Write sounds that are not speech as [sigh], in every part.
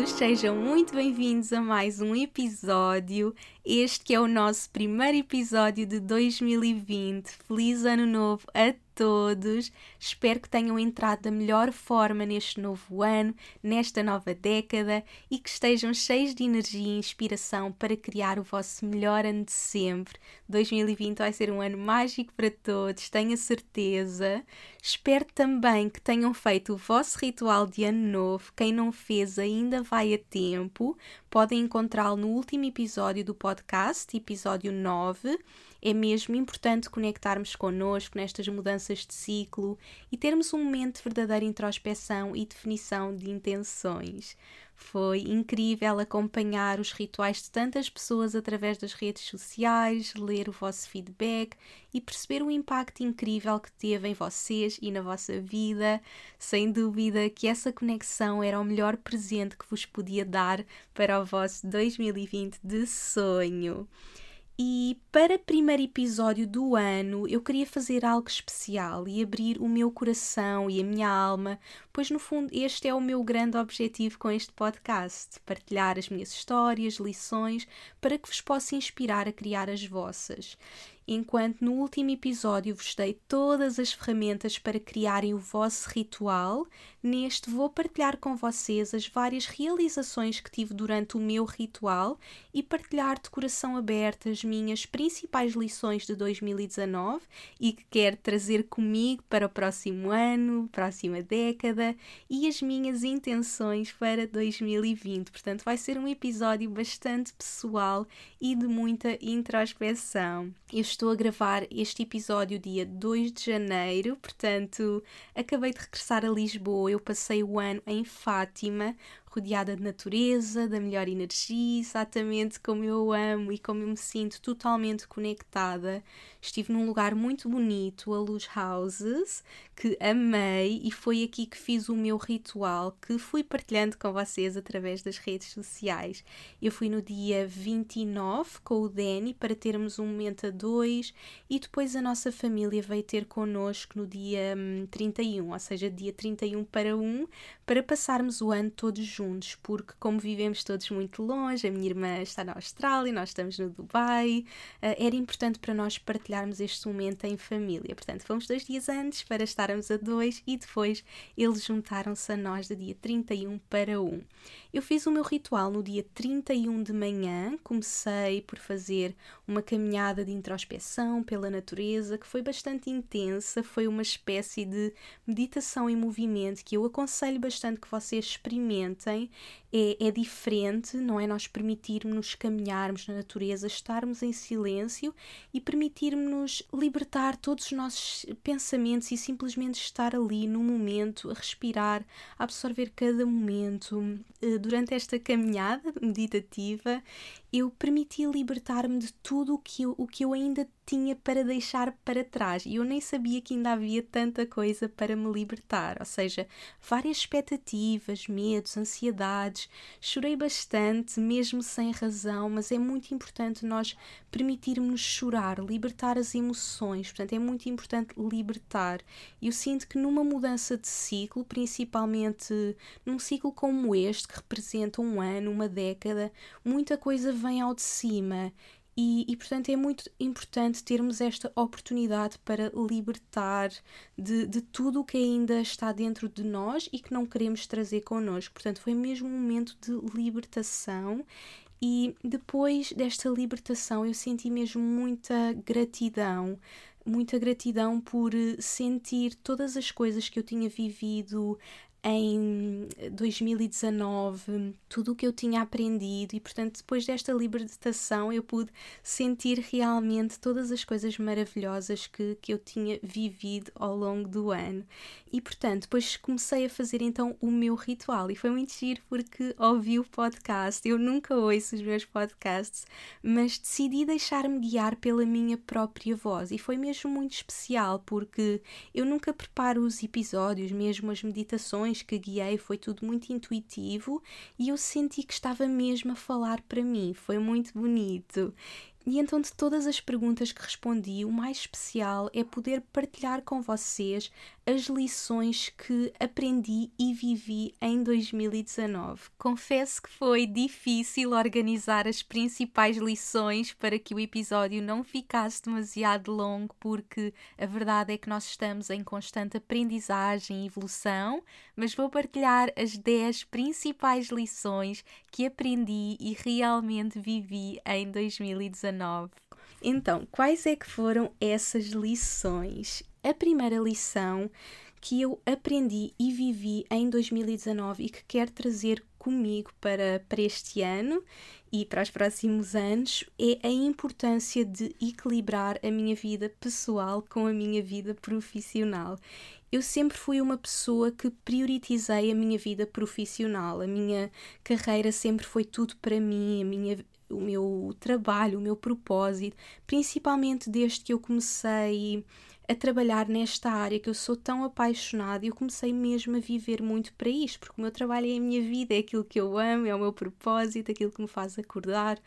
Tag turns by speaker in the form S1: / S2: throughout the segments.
S1: Todos, sejam muito bem-vindos a mais um episódio. Este que é o nosso primeiro episódio de 2020. Feliz Ano Novo a todos. Espero que tenham entrado da melhor forma neste novo ano, nesta nova década e que estejam cheios de energia e inspiração para criar o vosso melhor ano de sempre. 2020 vai ser um ano mágico para todos, tenho a certeza. Espero também que tenham feito o vosso ritual de ano novo. Quem não fez ainda vai a tempo. Podem encontrá-lo no último episódio do podcast, episódio 9 é mesmo importante conectarmos connosco nestas mudanças de ciclo e termos um momento de verdadeira introspeção e definição de intenções. Foi incrível acompanhar os rituais de tantas pessoas através das redes sociais, ler o vosso feedback e perceber o impacto incrível que teve em vocês e na vossa vida. Sem dúvida que essa conexão era o melhor presente que vos podia dar para o vosso 2020 de sonho. E para primeiro episódio do ano, eu queria fazer algo especial e abrir o meu coração e a minha alma, pois no fundo este é o meu grande objetivo com este podcast: partilhar as minhas histórias, lições, para que vos possa inspirar a criar as vossas enquanto no último episódio vos dei todas as ferramentas para criarem o vosso ritual, neste vou partilhar com vocês as várias realizações que tive durante o meu ritual e partilhar de coração aberto as minhas principais lições de 2019 e que quero trazer comigo para o próximo ano, próxima década e as minhas intenções para 2020. Portanto, vai ser um episódio bastante pessoal e de muita introspeção. Eu estou a gravar este episódio dia 2 de janeiro, portanto, acabei de regressar a Lisboa. Eu passei o ano em Fátima, rodeada de natureza, da melhor energia, exatamente como eu amo e como eu me sinto totalmente conectada. Estive num lugar muito bonito, a Luz Houses, que amei e foi aqui que fiz o meu ritual que fui partilhando com vocês através das redes sociais. Eu fui no dia 29 com o Danny para termos um momento a dois e depois a nossa família veio ter connosco no dia 31, hum, ou seja, dia 31 para 1, para passarmos o ano todos juntos juntos, porque como vivemos todos muito longe, a minha irmã está na Austrália, nós estamos no Dubai, uh, era importante para nós partilharmos este momento em família. Portanto, fomos dois dias antes para estarmos a dois e depois eles juntaram-se a nós de dia 31 para 1. Eu fiz o meu ritual no dia 31 de manhã, comecei por fazer uma caminhada de introspeção pela natureza que foi bastante intensa, foi uma espécie de meditação em movimento que eu aconselho bastante que vocês experimentem. É, é diferente, não é? Nós permitirmos caminharmos na natureza, estarmos em silêncio e permitirmos libertar todos os nossos pensamentos e simplesmente estar ali no momento, a respirar, a absorver cada momento. Eh, durante esta caminhada meditativa eu permiti libertar-me de tudo o que, eu, o que eu ainda tinha para deixar para trás e eu nem sabia que ainda havia tanta coisa para me libertar, ou seja, várias expectativas, medos, ansiedades. Chorei bastante, mesmo sem razão, mas é muito importante nós permitirmos chorar, libertar as emoções, portanto, é muito importante libertar. Eu sinto que numa mudança de ciclo, principalmente num ciclo como este, que representa um ano, uma década, muita coisa vem ao de cima e, e, portanto é muito importante termos esta oportunidade para libertar de, de tudo o que ainda está dentro de nós e que não queremos trazer connosco. Portanto, foi mesmo um momento de libertação. E depois desta libertação, eu senti mesmo muita gratidão muita gratidão por sentir todas as coisas que eu tinha vivido em 2019 tudo o que eu tinha aprendido e, portanto, depois desta libertação eu pude sentir realmente todas as coisas maravilhosas que, que eu tinha vivido ao longo do ano. E, portanto, depois comecei a fazer então o meu ritual e foi muito giro porque ouvi o podcast. Eu nunca ouço os meus podcasts, mas decidi deixar-me guiar pela minha própria voz e foi mesmo muito especial porque eu nunca preparo os episódios, mesmo as meditações que guiei foi tudo muito intuitivo e eu senti que estava mesmo a falar para mim. Foi muito bonito. E então, de todas as perguntas que respondi, o mais especial é poder partilhar com vocês as lições que aprendi e vivi em 2019. Confesso que foi difícil organizar as principais lições para que o episódio não ficasse demasiado longo, porque a verdade é que nós estamos em constante aprendizagem e evolução, mas vou partilhar as 10 principais lições que aprendi e realmente vivi em 2019. Então, quais é que foram essas lições? A primeira lição que eu aprendi e vivi em 2019 e que quero trazer comigo para, para este ano e para os próximos anos é a importância de equilibrar a minha vida pessoal com a minha vida profissional. Eu sempre fui uma pessoa que prioritizei a minha vida profissional. A minha carreira sempre foi tudo para mim, a minha, o meu trabalho, o meu propósito, principalmente desde que eu comecei a trabalhar nesta área que eu sou tão apaixonada e eu comecei mesmo a viver muito para isto, porque o meu trabalho é a minha vida, é aquilo que eu amo, é o meu propósito, aquilo que me faz acordar.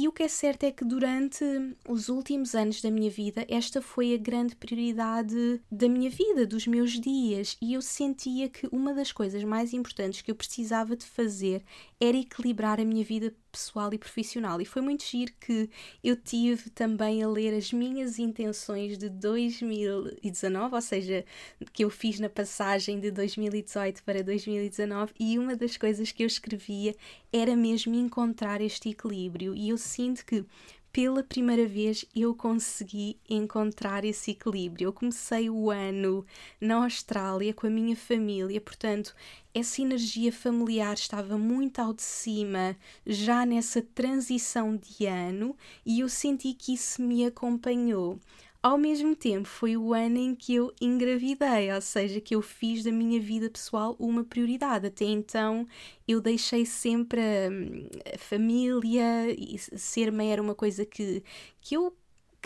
S1: E o que é certo é que durante os últimos anos da minha vida, esta foi a grande prioridade da minha vida, dos meus dias, e eu sentia que uma das coisas mais importantes que eu precisava de fazer era equilibrar a minha vida pessoal e profissional. E foi muito giro que eu tive também a ler as minhas intenções de 2019, ou seja, que eu fiz na passagem de 2018 para 2019, e uma das coisas que eu escrevia era mesmo encontrar este equilíbrio. E eu sinto que pela primeira vez eu consegui encontrar esse equilíbrio. Eu comecei o ano na Austrália com a minha família, portanto, essa energia familiar estava muito ao de cima já nessa transição de ano e eu senti que isso me acompanhou. Ao mesmo tempo, foi o ano em que eu engravidei, ou seja, que eu fiz da minha vida pessoal uma prioridade. Até então, eu deixei sempre a, a família e ser mãe era uma coisa que, que eu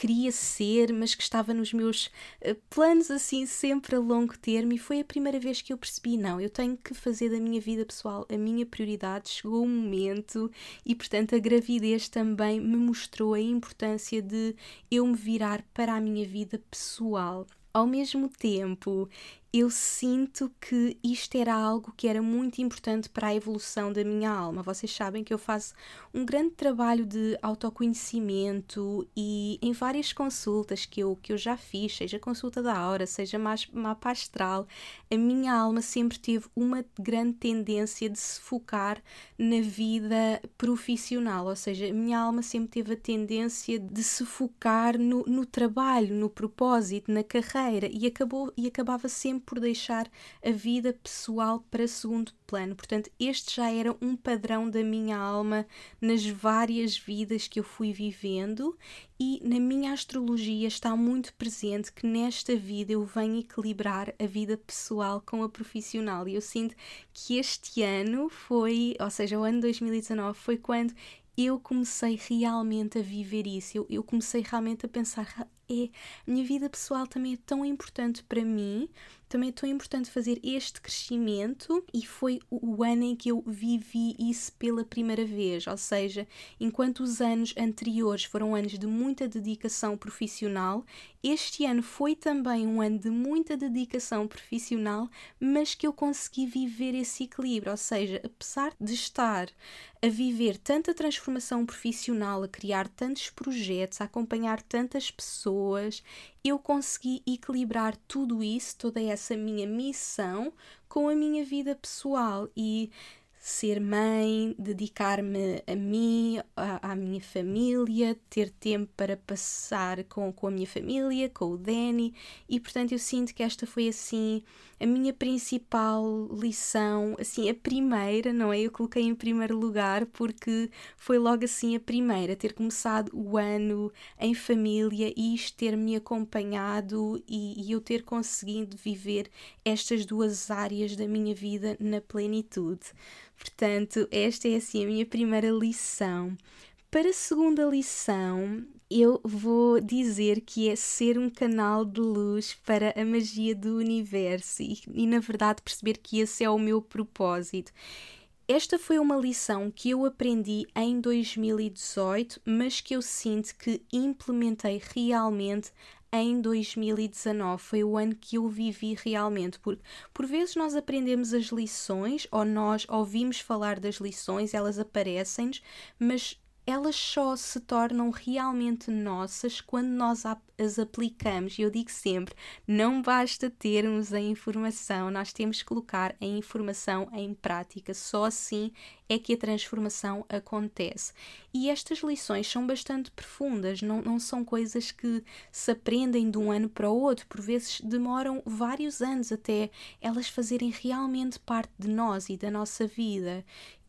S1: queria ser, mas que estava nos meus uh, planos assim sempre a longo termo e foi a primeira vez que eu percebi, não, eu tenho que fazer da minha vida pessoal a minha prioridade, chegou o momento e portanto a gravidez também me mostrou a importância de eu me virar para a minha vida pessoal. Ao mesmo tempo, eu sinto que isto era algo que era muito importante para a evolução da minha alma. Vocês sabem que eu faço um grande trabalho de autoconhecimento e em várias consultas que eu, que eu já fiz, seja consulta da aura, seja mais mapa astral, a minha alma sempre teve uma grande tendência de se focar na vida profissional, ou seja, a minha alma sempre teve a tendência de se focar no, no trabalho, no propósito, na carreira e, acabou, e acabava sempre por deixar a vida pessoal para segundo plano. Portanto, este já era um padrão da minha alma nas várias vidas que eu fui vivendo e na minha astrologia está muito presente que nesta vida eu venho equilibrar a vida pessoal com a profissional. E eu sinto que este ano foi, ou seja, o ano 2019 foi quando eu comecei realmente a viver isso. Eu, eu comecei realmente a pensar: é, a minha vida pessoal também é tão importante para mim, também é tão importante fazer este crescimento e foi o ano em que eu vivi isso pela primeira vez. Ou seja, enquanto os anos anteriores foram anos de muita dedicação profissional, este ano foi também um ano de muita dedicação profissional, mas que eu consegui viver esse equilíbrio. Ou seja, apesar de estar a viver tanta transformação profissional, a criar tantos projetos, a acompanhar tantas pessoas eu consegui equilibrar tudo isso, toda essa minha missão, com a minha vida pessoal. E ser mãe, dedicar-me a mim, à, à, minha família, ter tempo para passar com, com a minha família, com o Danny, e portanto eu sinto que esta foi assim a minha principal lição, assim, a primeira, não é? Eu coloquei em primeiro lugar porque foi logo assim a primeira, ter começado o ano em família e isto ter me acompanhado e, e eu ter conseguido viver estas duas áreas da minha vida na plenitude. Portanto, esta é assim a minha primeira lição. Para a segunda lição, eu vou dizer que é ser um canal de luz para a magia do universo e, e, na verdade, perceber que esse é o meu propósito. Esta foi uma lição que eu aprendi em 2018, mas que eu sinto que implementei realmente em 2019. Foi o ano que eu vivi realmente. Porque por vezes nós aprendemos as lições ou nós ouvimos falar das lições, elas aparecem-nos, mas elas só se tornam realmente nossas quando nós as aplicamos. E eu digo sempre: não basta termos a informação, nós temos que colocar a informação em prática. Só assim é que a transformação acontece. E estas lições são bastante profundas, não, não são coisas que se aprendem de um ano para o outro, por vezes demoram vários anos até elas fazerem realmente parte de nós e da nossa vida.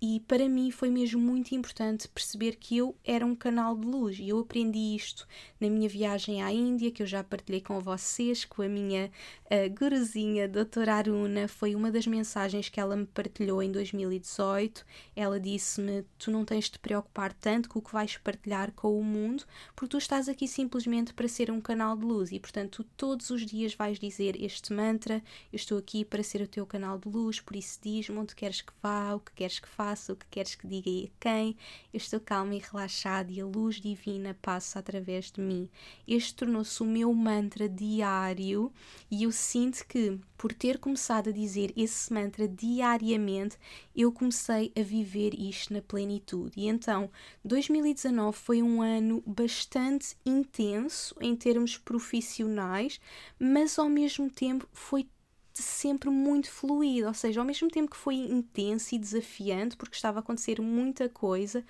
S1: E para mim foi mesmo muito importante perceber que eu era um canal de luz e eu aprendi isto na minha viagem à Índia, que eu já partilhei com vocês, com a minha uh, guruzinha, doutora Aruna. Foi uma das mensagens que ela me partilhou em 2018 ela disse-me: Tu não tens de te preocupar tanto com o que vais partilhar com o mundo, porque tu estás aqui simplesmente para ser um canal de luz e, portanto, tu todos os dias vais dizer este mantra: Eu estou aqui para ser o teu canal de luz, por isso diz-me onde queres que vá, o que queres que faça, o que queres que diga e a quem. Eu estou calma e relaxada e a luz divina passa através de mim. Este tornou-se o meu mantra diário e eu sinto que, por ter começado a dizer esse mantra diariamente, eu comecei a viver isto na plenitude. E então, 2019 foi um ano bastante intenso em termos profissionais, mas ao mesmo tempo foi sempre muito fluido, ou seja, ao mesmo tempo que foi intenso e desafiante, porque estava a acontecer muita coisa,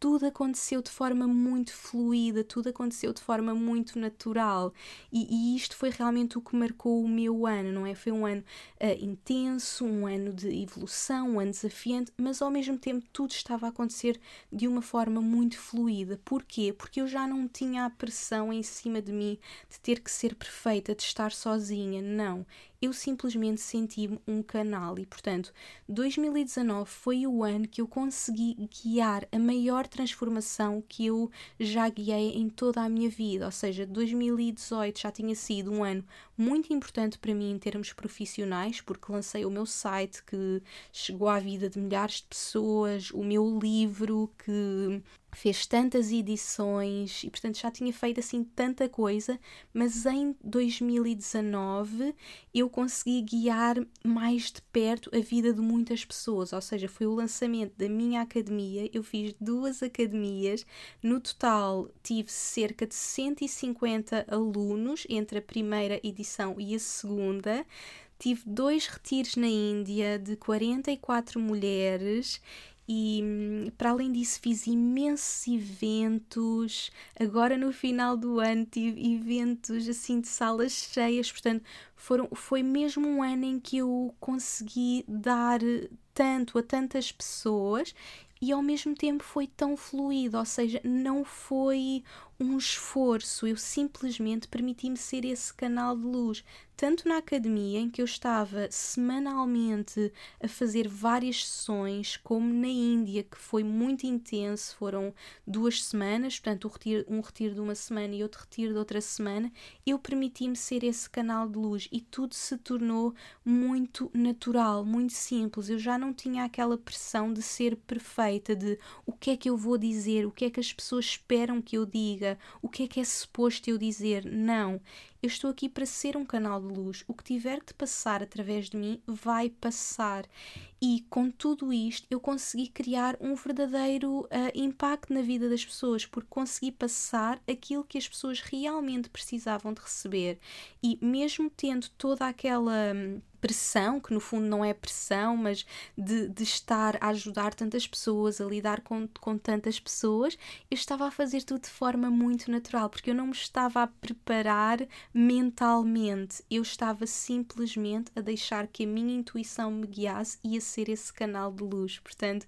S1: tudo aconteceu de forma muito fluida, tudo aconteceu de forma muito natural e, e, isto foi realmente o que marcou o meu ano, não é? Foi um ano uh, intenso, um ano de evolução, um ano desafiante, mas ao mesmo tempo tudo estava a acontecer de uma forma muito fluida. Porquê? Porque eu já não tinha a pressão em cima de mim de ter que ser perfeita, de estar sozinha, não eu simplesmente senti-me um canal e, portanto, 2019 foi o ano que eu consegui guiar a maior transformação que eu já guiei em toda a minha vida. Ou seja, 2018 já tinha sido um ano muito importante para mim em termos profissionais, porque lancei o meu site que chegou à vida de milhares de pessoas, o meu livro que fez tantas edições e portanto já tinha feito assim tanta coisa, mas em 2019 eu consegui guiar mais de perto a vida de muitas pessoas, ou seja, foi o lançamento da minha academia, eu fiz duas academias, no total tive cerca de 150 alunos entre a primeira edição e a segunda, tive dois retiros na Índia de 44 mulheres e hum, para além disso fiz imensos eventos. Agora no final do ano tive eventos assim de salas cheias, portanto foram, foi mesmo um ano em que eu consegui dar tanto a tantas pessoas e ao mesmo tempo foi tão fluido, ou seja, não foi um esforço, eu simplesmente permiti-me ser esse canal de luz, tanto na academia, em que eu estava semanalmente a fazer várias sessões, como na Índia, que foi muito intenso, foram duas semanas, portanto, um retiro, de uma semana e outro retiro de outra semana, eu permiti-me ser esse canal de luz. E tudo se tornou muito natural, muito simples. Eu já não tinha aquela pressão de ser perfeita, de o que é que eu vou dizer, o que é que as pessoas esperam que eu diga, o que é que é suposto eu dizer. Não, eu estou aqui para ser um canal de luz. O que tiver que passar através de mim vai passar. E com tudo isto, eu consegui criar um verdadeiro uh, impacto na vida das pessoas, porque consegui passar aquilo que as pessoas realmente precisavam de receber. E mesmo tendo toda aquela. Hum, pressão, que no fundo não é pressão, mas de, de estar a ajudar tantas pessoas, a lidar com, com tantas pessoas, eu estava a fazer tudo de forma muito natural, porque eu não me estava a preparar mentalmente, eu estava simplesmente a deixar que a minha intuição me guiasse e a ser esse canal de luz. Portanto,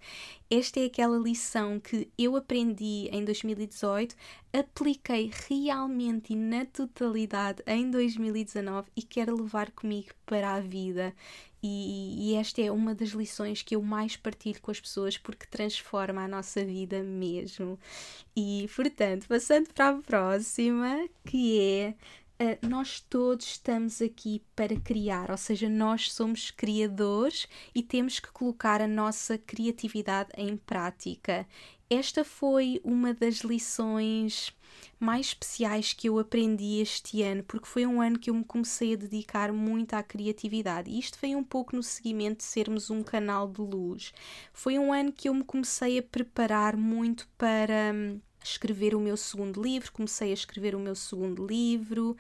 S1: esta é aquela lição que eu aprendi em 2018, apliquei realmente e na totalidade em 2019 e quero levar comigo para a vida. E, e, esta é uma das lições que eu mais partilho com as pessoas porque transforma a nossa vida mesmo. E portanto, passando para a próxima, que é uh, nós todos estamos aqui para criar, ou seja, nós somos criadores e temos que colocar a nossa criatividade em prática. Esta foi uma das lições mais especiais que eu aprendi este ano, porque foi um ano que eu me comecei a dedicar muito à criatividade. E isto foi um pouco no seguimento de sermos um canal de luz. Foi um ano que eu me comecei a preparar muito para hum, escrever o meu segundo livro, comecei a escrever o meu segundo livro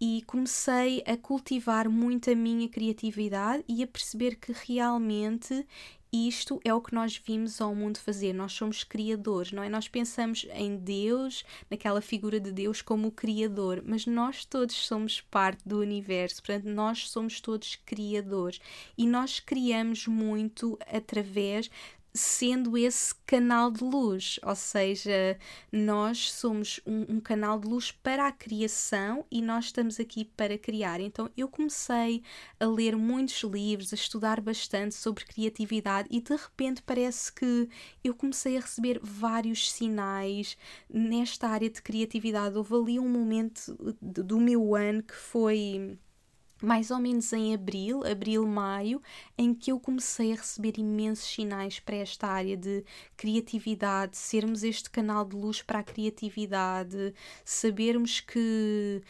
S1: e comecei a cultivar muito a minha criatividade e a perceber que realmente isto é o que nós vimos ao mundo fazer. Nós somos criadores, não é? Nós pensamos em Deus, naquela figura de Deus, como o criador, mas nós todos somos parte do universo, portanto, nós somos todos criadores e nós criamos muito através sendo esse canal de luz, ou seja, nós somos um, um, canal de luz para a criação e nós estamos aqui para criar. Então eu comecei a ler muitos livros, a estudar bastante sobre criatividade e de repente parece que eu comecei a receber vários sinais nesta área de criatividade. Houve ali um momento do meu ano que foi mais ou menos em abril, abril, maio, em que eu comecei a receber imensos sinais para esta área de criatividade, sermos este canal de luz para a criatividade, sabermos que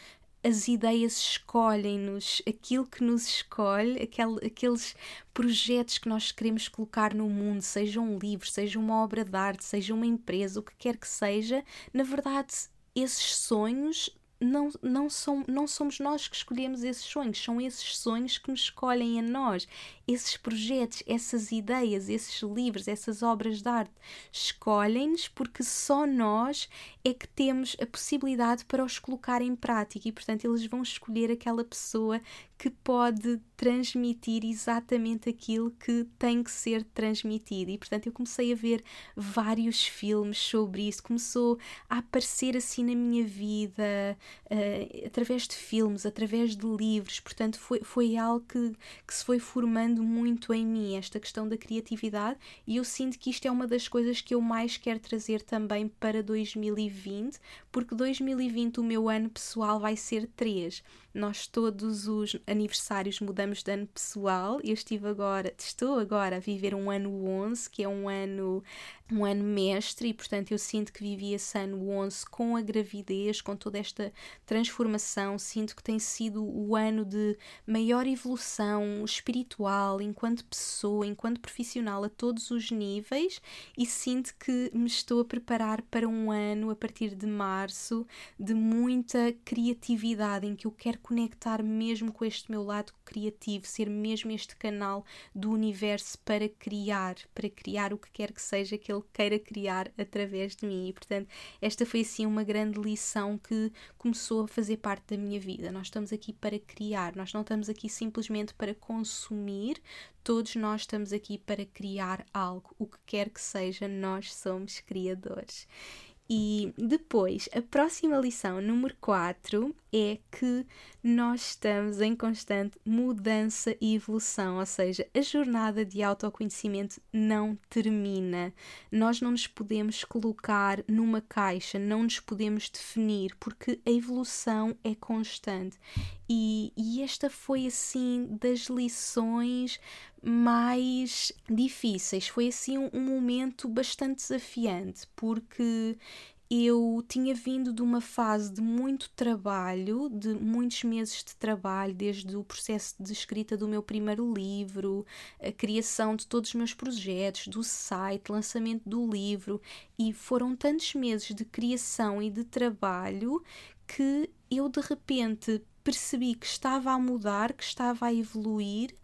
S1: as ideias escolhem-nos, aquilo que nos escolhe, aquel, aqueles projetos que nós queremos colocar no mundo, seja um livro, seja uma obra de arte, seja uma empresa, o que quer que seja, na verdade, esses sonhos não, não, não somos nós que escolhemos esses sonhos, são esses sonhos que nos escolhem a nós. Esses projetos, essas ideias, esses livros, essas obras de arte escolhem-nos porque só nós é que temos a possibilidade para os colocar em prática e, portanto, eles vão escolher aquela pessoa que pode transmitir exatamente aquilo que tem que ser transmitido. E, portanto, eu comecei a ver vários filmes sobre isso, começou a aparecer assim na minha vida, uh, através de filmes, através de livros. Portanto, foi, foi algo que, que se foi formando muito em mim, esta questão da criatividade, e eu sinto que isto é uma das coisas que eu mais quero trazer também para 2020, porque 2020, o meu ano pessoal, vai ser 3 nós todos os aniversários mudamos de ano pessoal. Eu estive agora, estou agora a viver um ano 11, que é um ano um ano mestre e portanto eu sinto que vivi esse ano 11 com a gravidez, com toda esta transformação, sinto que tem sido o ano de maior evolução espiritual enquanto pessoa, enquanto profissional a todos os níveis. E sinto que me estou a preparar para um ano a partir de março de muita criatividade em que eu quero conectar mesmo com este meu lado criativo, ser mesmo este canal do universo para criar, para criar o que quer que seja que ele queira criar através de mim. E, portanto, esta foi assim uma grande lição que começou a fazer parte da minha vida. Nós estamos aqui para criar, nós não estamos aqui simplesmente para consumir, todos nós estamos aqui para criar algo, o que quer que seja, nós somos criadores. E depois, a próxima lição, número 4, é que nós estamos em constante mudança e evolução, ou seja, a jornada de autoconhecimento não termina. Nós não nos podemos colocar numa caixa, não nos podemos definir, porque a evolução é constante. E, e esta foi assim das lições mais difíceis. Foi assim um, um momento bastante desafiante, porque eu tinha vindo de uma fase de muito trabalho, de muitos meses de trabalho, desde o processo de escrita do meu primeiro livro, a criação de todos os meus projetos, do site, lançamento do livro, e foram tantos meses de criação e de trabalho que eu de repente percebi que estava a mudar, que estava a evoluir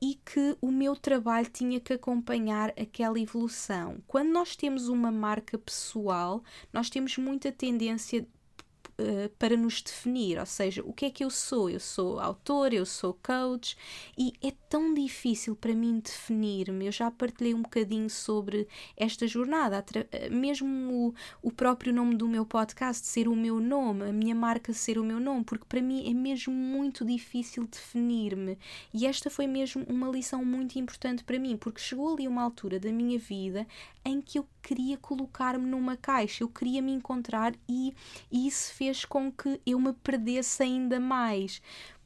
S1: e que o meu trabalho tinha que acompanhar aquela evolução. Quando nós temos uma marca pessoal, nós temos muita tendência eh, para nos definir, ou seja, o que é que eu sou? Eu sou autor, eu sou coach e é tão difícil para mim definir-me. Eu já partilhei um bocadinho sobre esta jornada, eh, mesmo o, o próprio nome do meu podcast ser o meu nome, a minha marca ser o meu nome, porque para mim é mesmo muito difícil definir-me. E esta foi mesmo uma lição muito importante para mim, porque chegou ali uma altura da minha vida em que eu queria colocar-me numa caixa, eu queria me encontrar e, e isso fez com que eu me perdesse ainda mais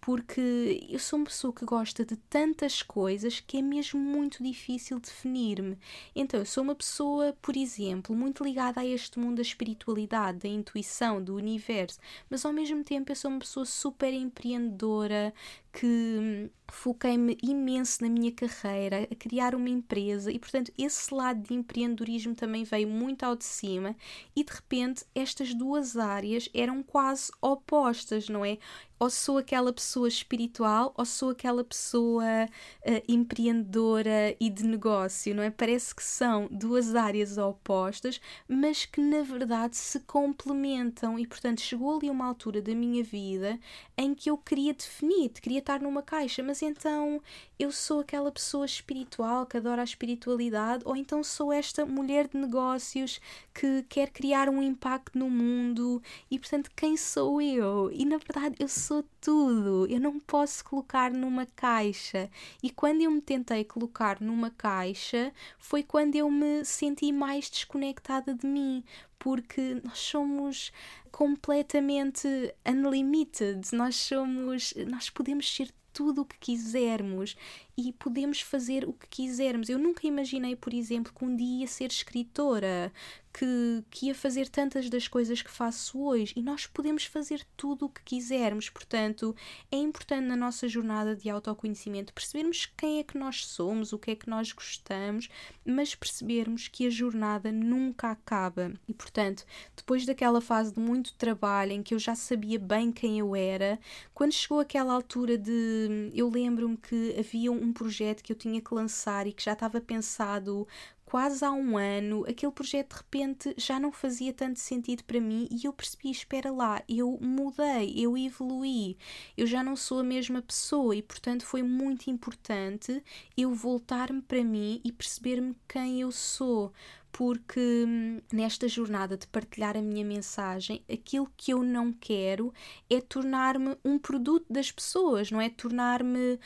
S1: porque eu sou uma pessoa que gosta de tantas coisas que é mesmo muito difícil definir-me. Então, eu sou uma pessoa, por exemplo, muito ligada a este mundo da espiritualidade, da intuição, do universo, mas ao mesmo tempo eu sou uma pessoa super empreendedora que foquei-me imenso na minha carreira, a criar uma empresa e, portanto, esse lado de empreendedorismo também veio muito ao de cima e, de repente, estas duas áreas eram quase opostas, não é? Ou sou aquela pessoa espiritual ou sou aquela pessoa uh, empreendedora e de negócio, não é? Parece que são duas áreas opostas, mas que na verdade se complementam e, portanto, chegou ali uma altura da minha vida em que eu queria definir, queria estar numa caixa, mas então eu sou aquela pessoa espiritual que adora a espiritualidade, ou então sou esta mulher de negócios que quer criar um impacto no mundo e, portanto, quem sou eu? E na verdade eu sou tudo, eu não posso colocar numa caixa. E quando eu me tentei colocar numa caixa, foi quando eu me senti mais desconectada de mim, porque nós somos completamente unlimited, nós somos, nós podemos ser tudo o que quisermos e podemos fazer o que quisermos. Eu nunca imaginei, por exemplo, que um dia ia ser escritora, que, que ia fazer tantas das coisas que faço hoje e nós podemos fazer tudo o que quisermos. Portanto, é importante na nossa jornada de autoconhecimento percebermos quem é que nós somos, o que é que nós gostamos, mas percebermos que a jornada nunca acaba. E, portanto, depois daquela fase de muito trabalho em que eu já sabia bem quem eu era, quando chegou aquela altura de. Eu lembro-me que havia um projeto que eu tinha que lançar e que já estava pensado quase há um ano, aquele projeto de repente já não fazia tanto sentido para mim e eu percebi: espera lá, eu mudei, eu evoluí, eu já não sou a mesma pessoa e, portanto, foi muito importante eu voltar-me para mim e perceber-me quem eu sou porque hum, nesta jornada de partilhar a minha mensagem, aquilo que eu não quero é tornar-me um produto das pessoas, não é tornar-me uh,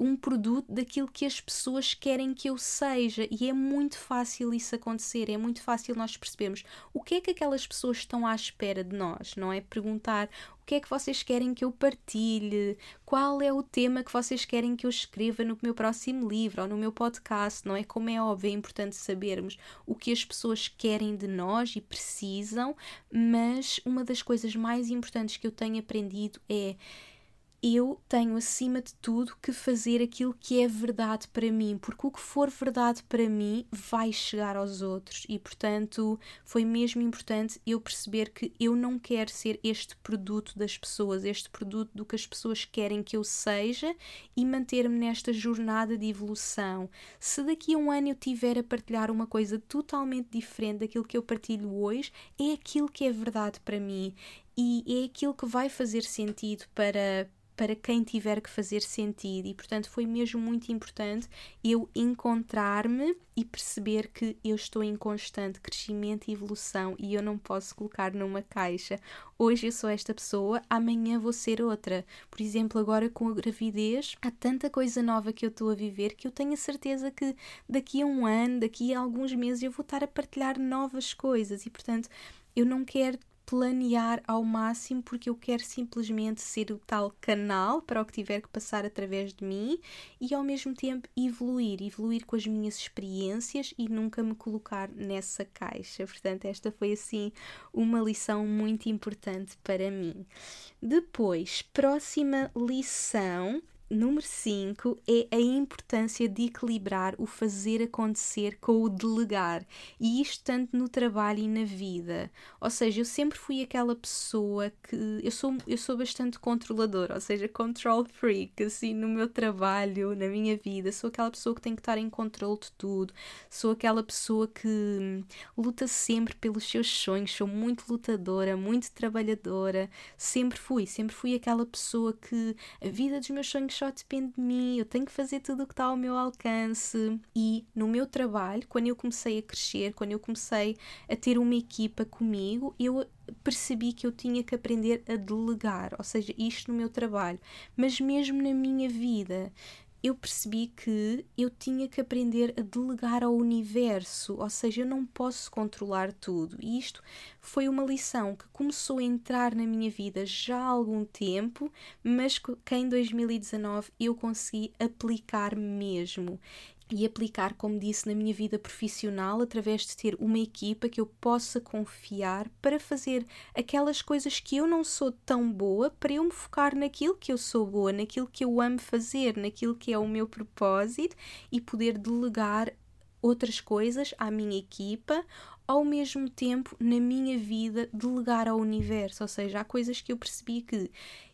S1: um produto daquilo que as pessoas querem que eu seja. E é muito fácil isso acontecer, é muito fácil nós percebermos o que é que aquelas pessoas estão à espera de nós, não é? Perguntar o que é que vocês querem que eu partilhe? Qual é o tema que vocês querem que eu escreva no meu próximo livro ou no meu podcast? Não é? Como é óbvio, é importante sabermos o que as pessoas querem de nós e precisam, mas uma das coisas mais importantes que eu tenho aprendido é eu tenho acima de tudo que fazer aquilo que é verdade para mim, porque o que for verdade para mim vai chegar aos outros e, portanto, foi mesmo importante eu perceber que eu não quero ser este produto das pessoas, este produto do que as pessoas querem que eu seja e manter-me nesta jornada de evolução. Se daqui a um ano eu tiver a partilhar uma coisa totalmente diferente daquilo que eu partilho hoje, é aquilo que é verdade para mim e é aquilo que vai fazer sentido para para quem tiver que fazer sentido e portanto foi mesmo muito importante eu encontrar-me e perceber que eu estou em constante crescimento e evolução e eu não posso colocar numa caixa. Hoje eu sou esta pessoa, amanhã vou ser outra. Por exemplo, agora com a gravidez, há tanta coisa nova que eu estou a viver que eu tenho a certeza que daqui a um ano, daqui a alguns meses eu vou estar a partilhar novas coisas e portanto eu não quero planear ao máximo porque eu quero simplesmente ser o tal canal para o que tiver que passar através de mim e ao mesmo tempo evoluir, evoluir com as minhas experiências e nunca me colocar nessa caixa. Portanto, esta foi assim uma lição muito importante para mim. Depois, próxima lição Número 5 é a importância de equilibrar o fazer acontecer com o delegar, e isto tanto no trabalho e na vida. Ou seja, eu sempre fui aquela pessoa que eu sou eu sou bastante controladora, ou seja, control freak, assim, no meu trabalho, na minha vida, sou aquela pessoa que tem que estar em controle de tudo. Sou aquela pessoa que hum, luta sempre pelos seus sonhos, sou muito lutadora, muito trabalhadora, sempre fui, sempre fui aquela pessoa que a vida dos meus sonhos só depende de mim, eu tenho que fazer tudo o que está ao meu alcance. E no meu trabalho, quando eu comecei a crescer, quando eu comecei a ter uma equipa comigo, eu percebi que eu tinha que aprender a delegar, ou seja, isto no meu trabalho, mas mesmo na minha vida eu percebi que eu tinha que aprender a delegar ao universo, ou seja, eu não posso controlar tudo. E isto foi uma lição que começou a entrar na minha vida já há algum tempo, mas que em 2019 eu consegui aplicar mesmo e aplicar, como disse, na minha vida profissional através de ter uma equipa que eu possa confiar para fazer aquelas coisas que eu não sou tão boa, para eu me focar naquilo que eu sou boa, naquilo que eu amo fazer, naquilo que é o meu propósito e poder delegar outras coisas à minha equipa ao mesmo tempo na minha vida delegar ao universo, ou seja, há coisas que eu percebi que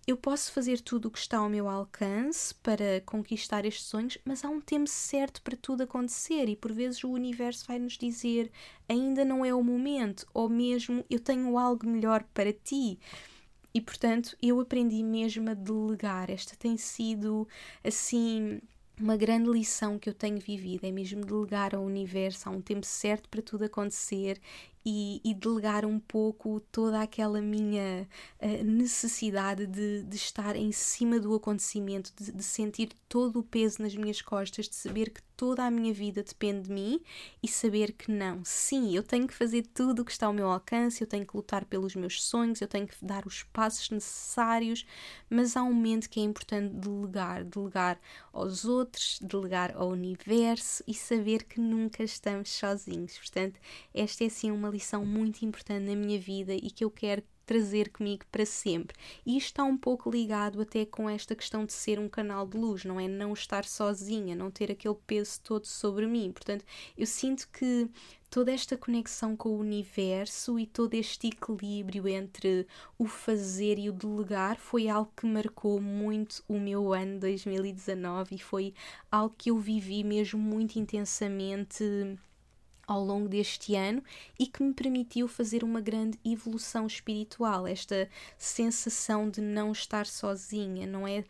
S1: eu posso fazer tudo o que está ao meu alcance para conquistar estes sonhos, mas há um tempo certo para tudo acontecer e por vezes o universo vai nos dizer ainda não é o momento, ou mesmo eu tenho algo melhor para ti. E portanto, eu aprendi mesmo a delegar. Esta tem sido assim uma grande lição que eu tenho vivido é mesmo delegar ao universo, há um tempo certo para tudo acontecer e, e delegar um pouco toda aquela minha uh, necessidade de, de estar em cima do acontecimento, de, de sentir todo o peso nas minhas costas, de saber que toda a minha vida depende de mim e saber que não, sim, eu tenho que fazer tudo o que está ao meu alcance, eu tenho que lutar pelos meus sonhos, eu tenho que dar os passos necessários, mas há um momento que é importante delegar, delegar aos outros, delegar ao universo e saber que nunca estamos sozinhos. Portanto, esta é sim uma lição muito importante na minha vida e que eu quero trazer comigo para sempre. E isto está um pouco ligado até com esta questão de ser um canal de luz, não é? Não estar sozinha, não ter aquele peso todo sobre mim. Portanto, eu sinto que toda esta conexão com o universo e todo este equilíbrio entre o fazer e o delegar foi algo que marcou muito o meu ano 2019 e foi algo que eu vivi mesmo muito intensamente ao longo deste ano e que me permitiu fazer uma grande evolução espiritual, esta sensação de não estar sozinha, não é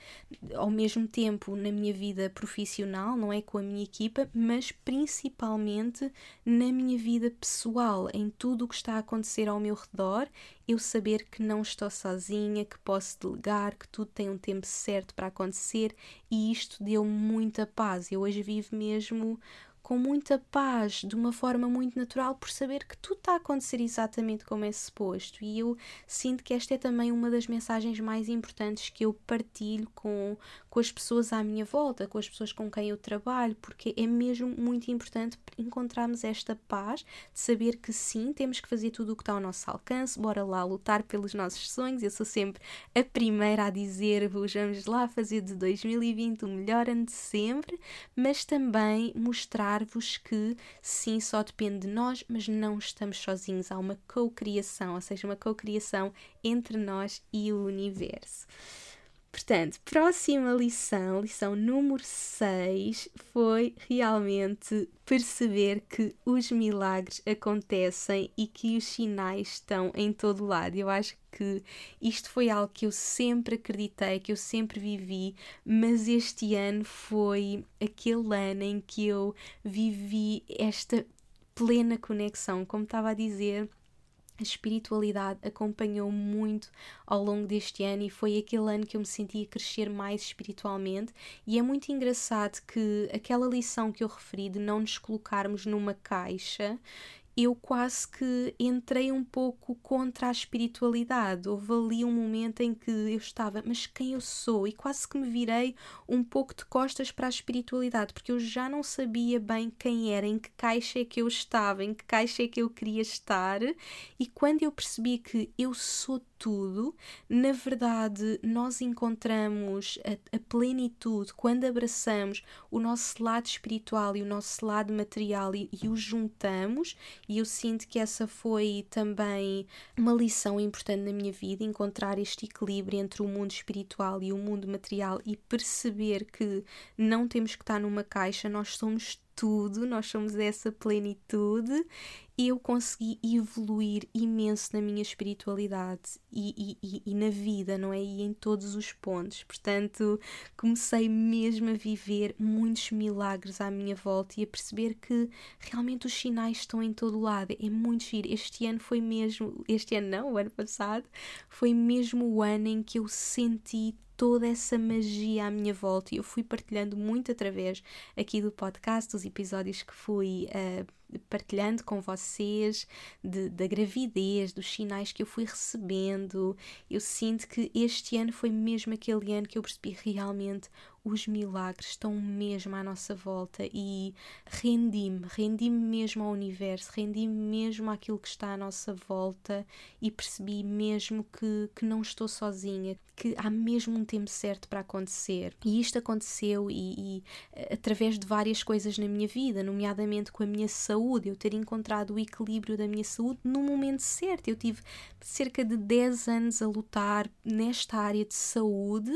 S1: ao mesmo tempo na minha vida profissional, não é com a minha equipa, mas principalmente na minha vida pessoal, em tudo o que está a acontecer ao meu redor, eu saber que não estou sozinha, que posso delegar, que tudo tem um tempo certo para acontecer e isto deu muita paz. Eu hoje vivo mesmo com muita paz, de uma forma muito natural, por saber que tudo está a acontecer exatamente como é suposto. E eu sinto que esta é também uma das mensagens mais importantes que eu partilho com, com as pessoas à minha volta, com as pessoas com quem eu trabalho, porque é mesmo muito importante encontrarmos esta paz de saber que sim, temos que fazer tudo o que está ao nosso alcance, bora lá lutar pelos nossos sonhos. Eu sou sempre a primeira a dizer-vos, vamos lá fazer de 2020 o melhor ano de sempre, mas também mostrar vos que sim, só depende de nós, mas não estamos sozinhos. Há uma co-criação, ou seja, uma co-criação entre nós e o universo. Portanto, próxima lição, lição número 6, foi realmente perceber que os milagres acontecem e que os sinais estão em todo lado. Eu acho que isto foi algo que eu sempre acreditei, que eu sempre vivi, mas este ano foi aquele ano em que eu vivi esta plena conexão, como estava a dizer a espiritualidade acompanhou muito ao longo deste ano e foi aquele ano que eu me sentia crescer mais espiritualmente. E é muito engraçado que aquela lição que eu referi de não nos colocarmos numa caixa eu quase que entrei um pouco contra a espiritualidade. Houve ali um momento em que eu estava, mas quem eu sou? E quase que me virei um pouco de costas para a espiritualidade, porque eu já não sabia bem quem era, em que caixa é que eu estava, em que caixa é que eu queria estar. E quando eu percebi que eu sou tudo, na verdade, nós encontramos a, a, plenitude quando abraçamos o nosso lado espiritual e o nosso lado material e, e o juntamos. E eu sinto que essa foi também uma lição importante na minha vida: encontrar este equilíbrio entre o mundo espiritual e o mundo material e perceber que não temos que estar numa caixa, nós somos tudo, nós somos essa plenitude eu consegui evoluir imenso na minha espiritualidade e, e, e, na vida, não é? E em todos os pontos. Portanto, comecei mesmo a viver muitos milagres à minha volta e a perceber que realmente os sinais estão em todo lado. É muito giro. Este ano foi mesmo, este ano não, o ano passado, foi mesmo o ano em que eu senti toda essa magia à minha volta e eu fui partilhando muito através aqui do podcast, dos episódios que fui uh, partilhando com vocês de, da gravidez, dos sinais que eu fui recebendo. Eu sinto que este ano foi mesmo aquele ano que eu percebi realmente os milagres estão mesmo à nossa volta e rendi-me, rendi-me mesmo ao universo, rendi-me mesmo àquilo que está à nossa volta e percebi mesmo que, que não estou sozinha, que há mesmo um tempo certo para acontecer. E isto aconteceu e, e através de várias coisas na minha vida, nomeadamente com a minha saúde, eu ter encontrado o equilíbrio da minha saúde no momento certo. Eu tive cerca de 10 anos a lutar nesta área de saúde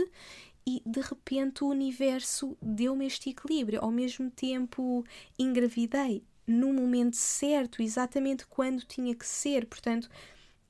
S1: e de repente o universo deu-me este equilíbrio. Ao mesmo tempo, engravidei no momento certo, exatamente quando tinha que ser. Portanto,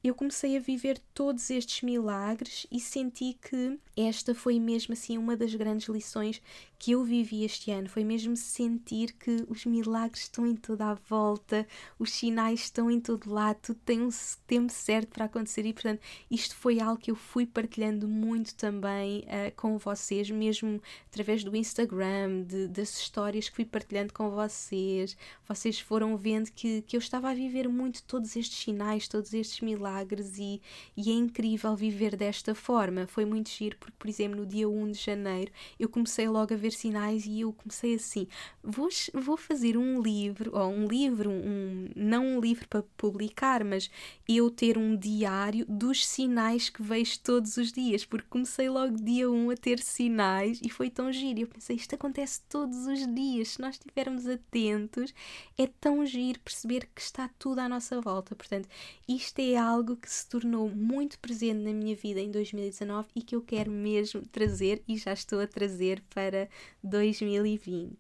S1: eu comecei a viver todos estes milagres e senti que esta foi mesmo assim uma das grandes lições que eu vivi este ano. Foi mesmo sentir que os milagres estão em toda a volta, os sinais estão em todo lado, tudo tem um tempo certo para acontecer e, portanto, isto foi algo que eu fui partilhando muito também uh, com vocês, mesmo através do Instagram, de, das histórias que fui partilhando com vocês. Vocês foram vendo que, que eu estava a viver muito todos estes sinais, todos estes milagres e, e é incrível viver desta forma. Foi muito giro porque, por exemplo, no dia 1 de janeiro eu comecei logo a ver sinais e eu comecei assim: vou, vou fazer um livro, ou um livro, um, não um livro para publicar, mas eu ter um diário dos sinais que vejo todos os dias, porque comecei logo dia 1 a ter sinais e foi tão giro. Eu pensei: isto acontece todos os dias, se nós estivermos atentos, é tão giro perceber que está tudo à nossa volta. Portanto, isto é algo que se tornou muito presente na minha vida em 2019 e que eu quero mesmo trazer e já estou a trazer para 2020.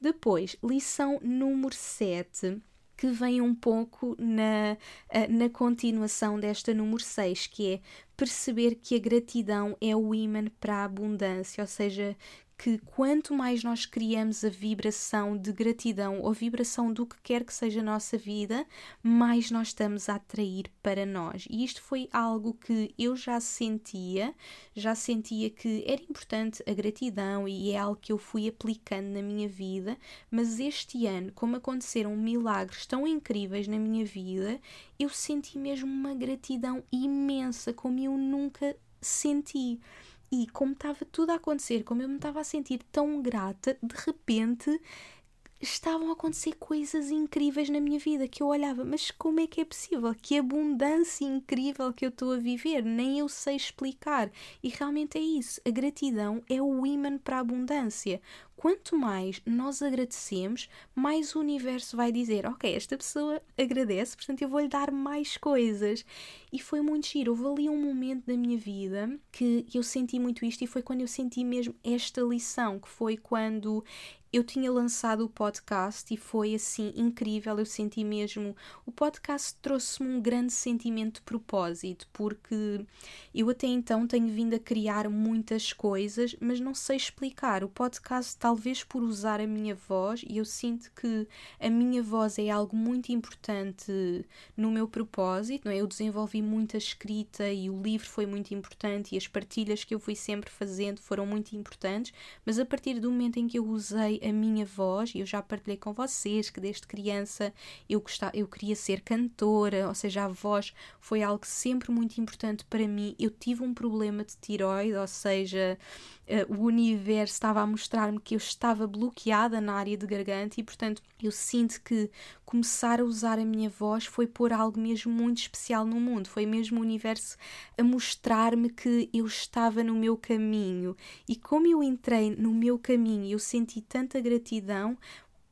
S1: Depois, lição número 7 que vem um pouco na, na continuação desta número 6, que é perceber que a gratidão é o ímã para a abundância, ou seja, que quanto mais nós criamos a vibração de gratidão ou vibração do que quer que seja a nossa vida, mais nós estamos a atrair para nós. E isto foi algo que eu já sentia, já sentia que era importante a gratidão e é algo que eu fui aplicando na minha vida, mas este ano, como aconteceram milagres tão incríveis na minha vida, eu senti mesmo uma gratidão imensa como eu nunca senti. E como estava tudo a acontecer, como eu me estava a sentir tão grata, de repente estavam a acontecer coisas incríveis na minha vida que eu olhava, mas como é que é possível? Que abundância incrível que eu estou a viver, nem eu sei explicar. E realmente é isso, a gratidão é o imã para a abundância. Quanto mais nós agradecemos, mais o universo vai dizer: Ok, esta pessoa agradece, portanto eu vou-lhe dar mais coisas. E foi muito giro. Houve ali um momento da minha vida que eu senti muito isto, e foi quando eu senti mesmo esta lição, que foi quando eu tinha lançado o podcast e foi assim incrível. Eu senti mesmo. O podcast trouxe-me um grande sentimento de propósito, porque eu até então tenho vindo a criar muitas coisas, mas não sei explicar. O podcast, talvez por usar a minha voz, e eu sinto que a minha voz é algo muito importante no meu propósito, não é? Eu desenvolvi muita escrita e o livro foi muito importante e as partilhas que eu fui sempre fazendo foram muito importantes, mas a partir do momento em que eu usei a minha voz, e eu já partilhei com vocês que desde criança eu, gostava, eu queria ser cantora, ou seja, a voz foi algo sempre muito importante para mim. Eu tive um problema de tiroide, ou seja, o universo estava a mostrar-me que eu estava bloqueada na área de garganta e, portanto, eu sinto que começar a usar a minha voz foi pôr algo mesmo muito especial no mundo. Foi mesmo o universo a mostrar-me que eu estava no meu caminho. E como eu entrei no meu caminho eu senti tanta gratidão,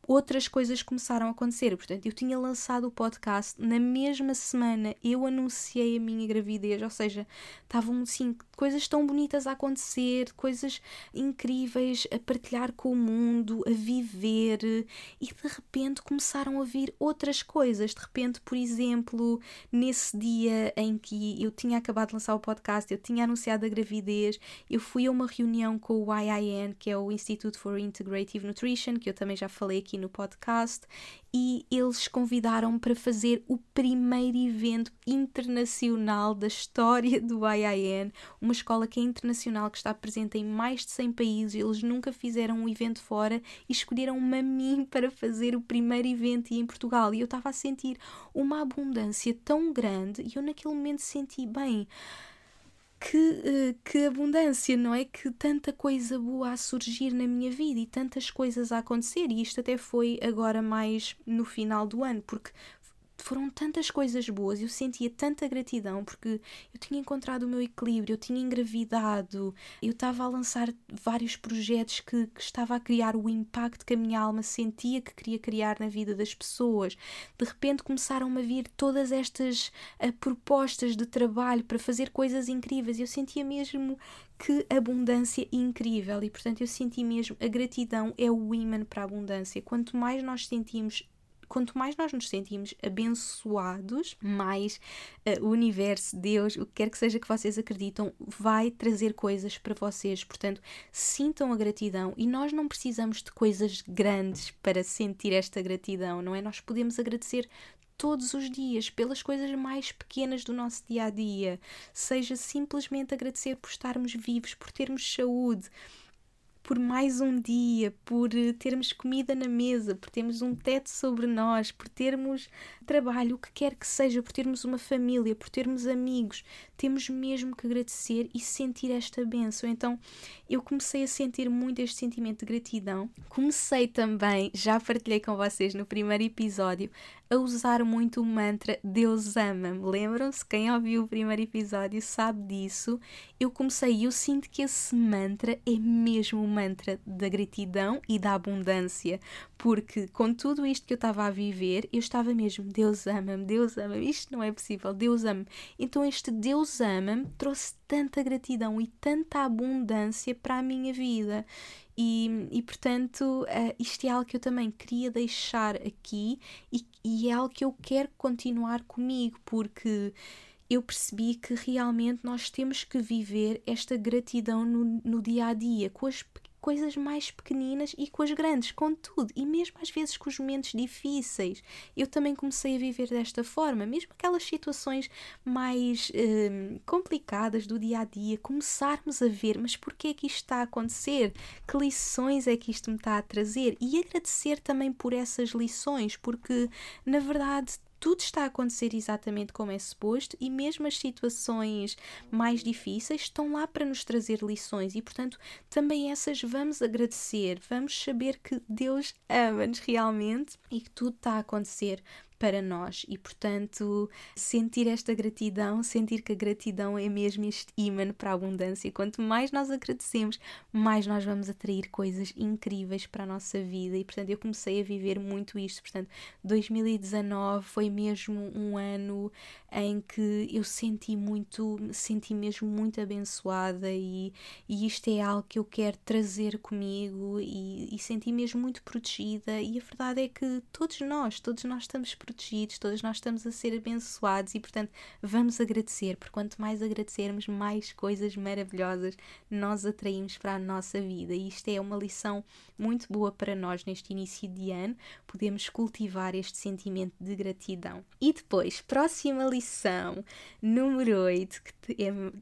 S1: outras coisas começaram a acontecer. Portanto, eu tinha lançado o podcast na mesma semana, eu anunciei a minha gravidez, ou seja, estavam assim coisas tão bonitas a acontecer, coisas incríveis a partilhar com o mundo, a viver, e de repente começaram a vir outras coisas. De repente, por exemplo, nesse dia em que eu tinha acabado de lançar o podcast, eu tinha anunciado a gravidez, eu fui a uma reunião com o IIN, que é o Institute for Integrative Nutrition, que eu também já falei aqui no podcast, e eles convidaram-me para fazer o primeiro evento internacional da história do IIN, uma escola que é internacional, que está presente em mais de 100 países. Eles nunca fizeram um evento fora e escolheram-me a mim [laughs] para fazer o primeiro evento em Portugal. E eu estava a sentir uma abundância tão grande e eu naquele momento senti, bem, que, uh, que abundância, não é? Que tanta coisa boa a surgir na minha vida e tantas coisas a acontecer. E isto até foi agora mais no final do ano, porque foram tantas coisas boas, eu sentia tanta gratidão porque eu tinha encontrado o meu equilíbrio, eu tinha engravidado, eu estava a lançar vários projetos que, que, estava a criar o impacto que a minha alma sentia que queria criar na vida das pessoas. De repente começaram a vir todas estas uh, propostas de trabalho para fazer coisas incríveis. Eu sentia mesmo que abundância incrível e portanto eu senti mesmo a gratidão é o imã para a abundância. Quanto mais nós sentimos quanto mais nós nos sentimos abençoados, mais uh, o universo, Deus, o que quer que seja que vocês acreditam, vai trazer coisas para vocês. Portanto, sintam a gratidão e nós não precisamos de coisas grandes para sentir esta gratidão, não é? Nós podemos agradecer todos os dias pelas coisas mais pequenas do nosso dia a dia, seja simplesmente agradecer por estarmos vivos, por termos saúde por mais um dia, por eh, termos comida na mesa, por termos um teto sobre nós, por termos trabalho, o que quer que seja, por termos uma família, por termos amigos, temos mesmo que agradecer e sentir esta bênção. Então eu comecei a sentir muito este sentimento de gratidão. Comecei também, já partilhei com vocês no primeiro episódio, a usar muito o mantra Deus ama-me. Lembram-se? Quem ouviu o primeiro episódio sabe disso. Eu comecei, eu sinto que esse mantra é mesmo o mantra da gratidão e da abundância, porque com tudo isto que eu estava a viver, eu estava mesmo, Deus ama-me, Deus ama-me, isto não é possível, Deus ama-me. Então este Deus ama-me trouxe tanta gratidão e tanta abundância para a minha vida. E, e portanto, uh, isto é algo que eu também queria deixar aqui e, e é algo que eu quero continuar comigo, porque eu percebi que realmente nós temos que viver esta gratidão no, no dia a dia, com as coisas mais pequeninas e com as grandes, com tudo, e mesmo às vezes com os momentos difíceis. Eu também comecei a viver desta forma, mesmo aquelas situações mais hum, complicadas do dia a dia, começarmos a ver, mas porquê é que isto está a acontecer? Que lições é que isto me está a trazer? E agradecer também por essas lições, porque na verdade tudo está a acontecer exatamente como é suposto e mesmo as situações mais difíceis estão lá para nos trazer lições. E, portanto, também essas vamos agradecer, vamos saber que Deus ama-nos realmente e que tudo está a acontecer para nós e, portanto, sentir esta gratidão, sentir que a gratidão é mesmo este imã para a abundância. Quanto mais nós agradecemos, mais nós vamos atrair coisas incríveis para a nossa vida e, portanto, eu comecei a viver muito isto. Portanto, 2019 foi mesmo um ano em que eu senti muito, senti mesmo muito abençoada e, e isto é algo que eu quero trazer comigo e, e senti mesmo muito protegida e a verdade é que todos nós, todos nós estamos protegidos protegidos, todos nós estamos a ser abençoados e, portanto, vamos agradecer, porque quanto mais agradecermos, mais coisas maravilhosas nós atraímos para a nossa vida. E isto é uma lição muito boa para nós neste início de ano, podemos cultivar este sentimento de gratidão. E depois, próxima lição, número 8, que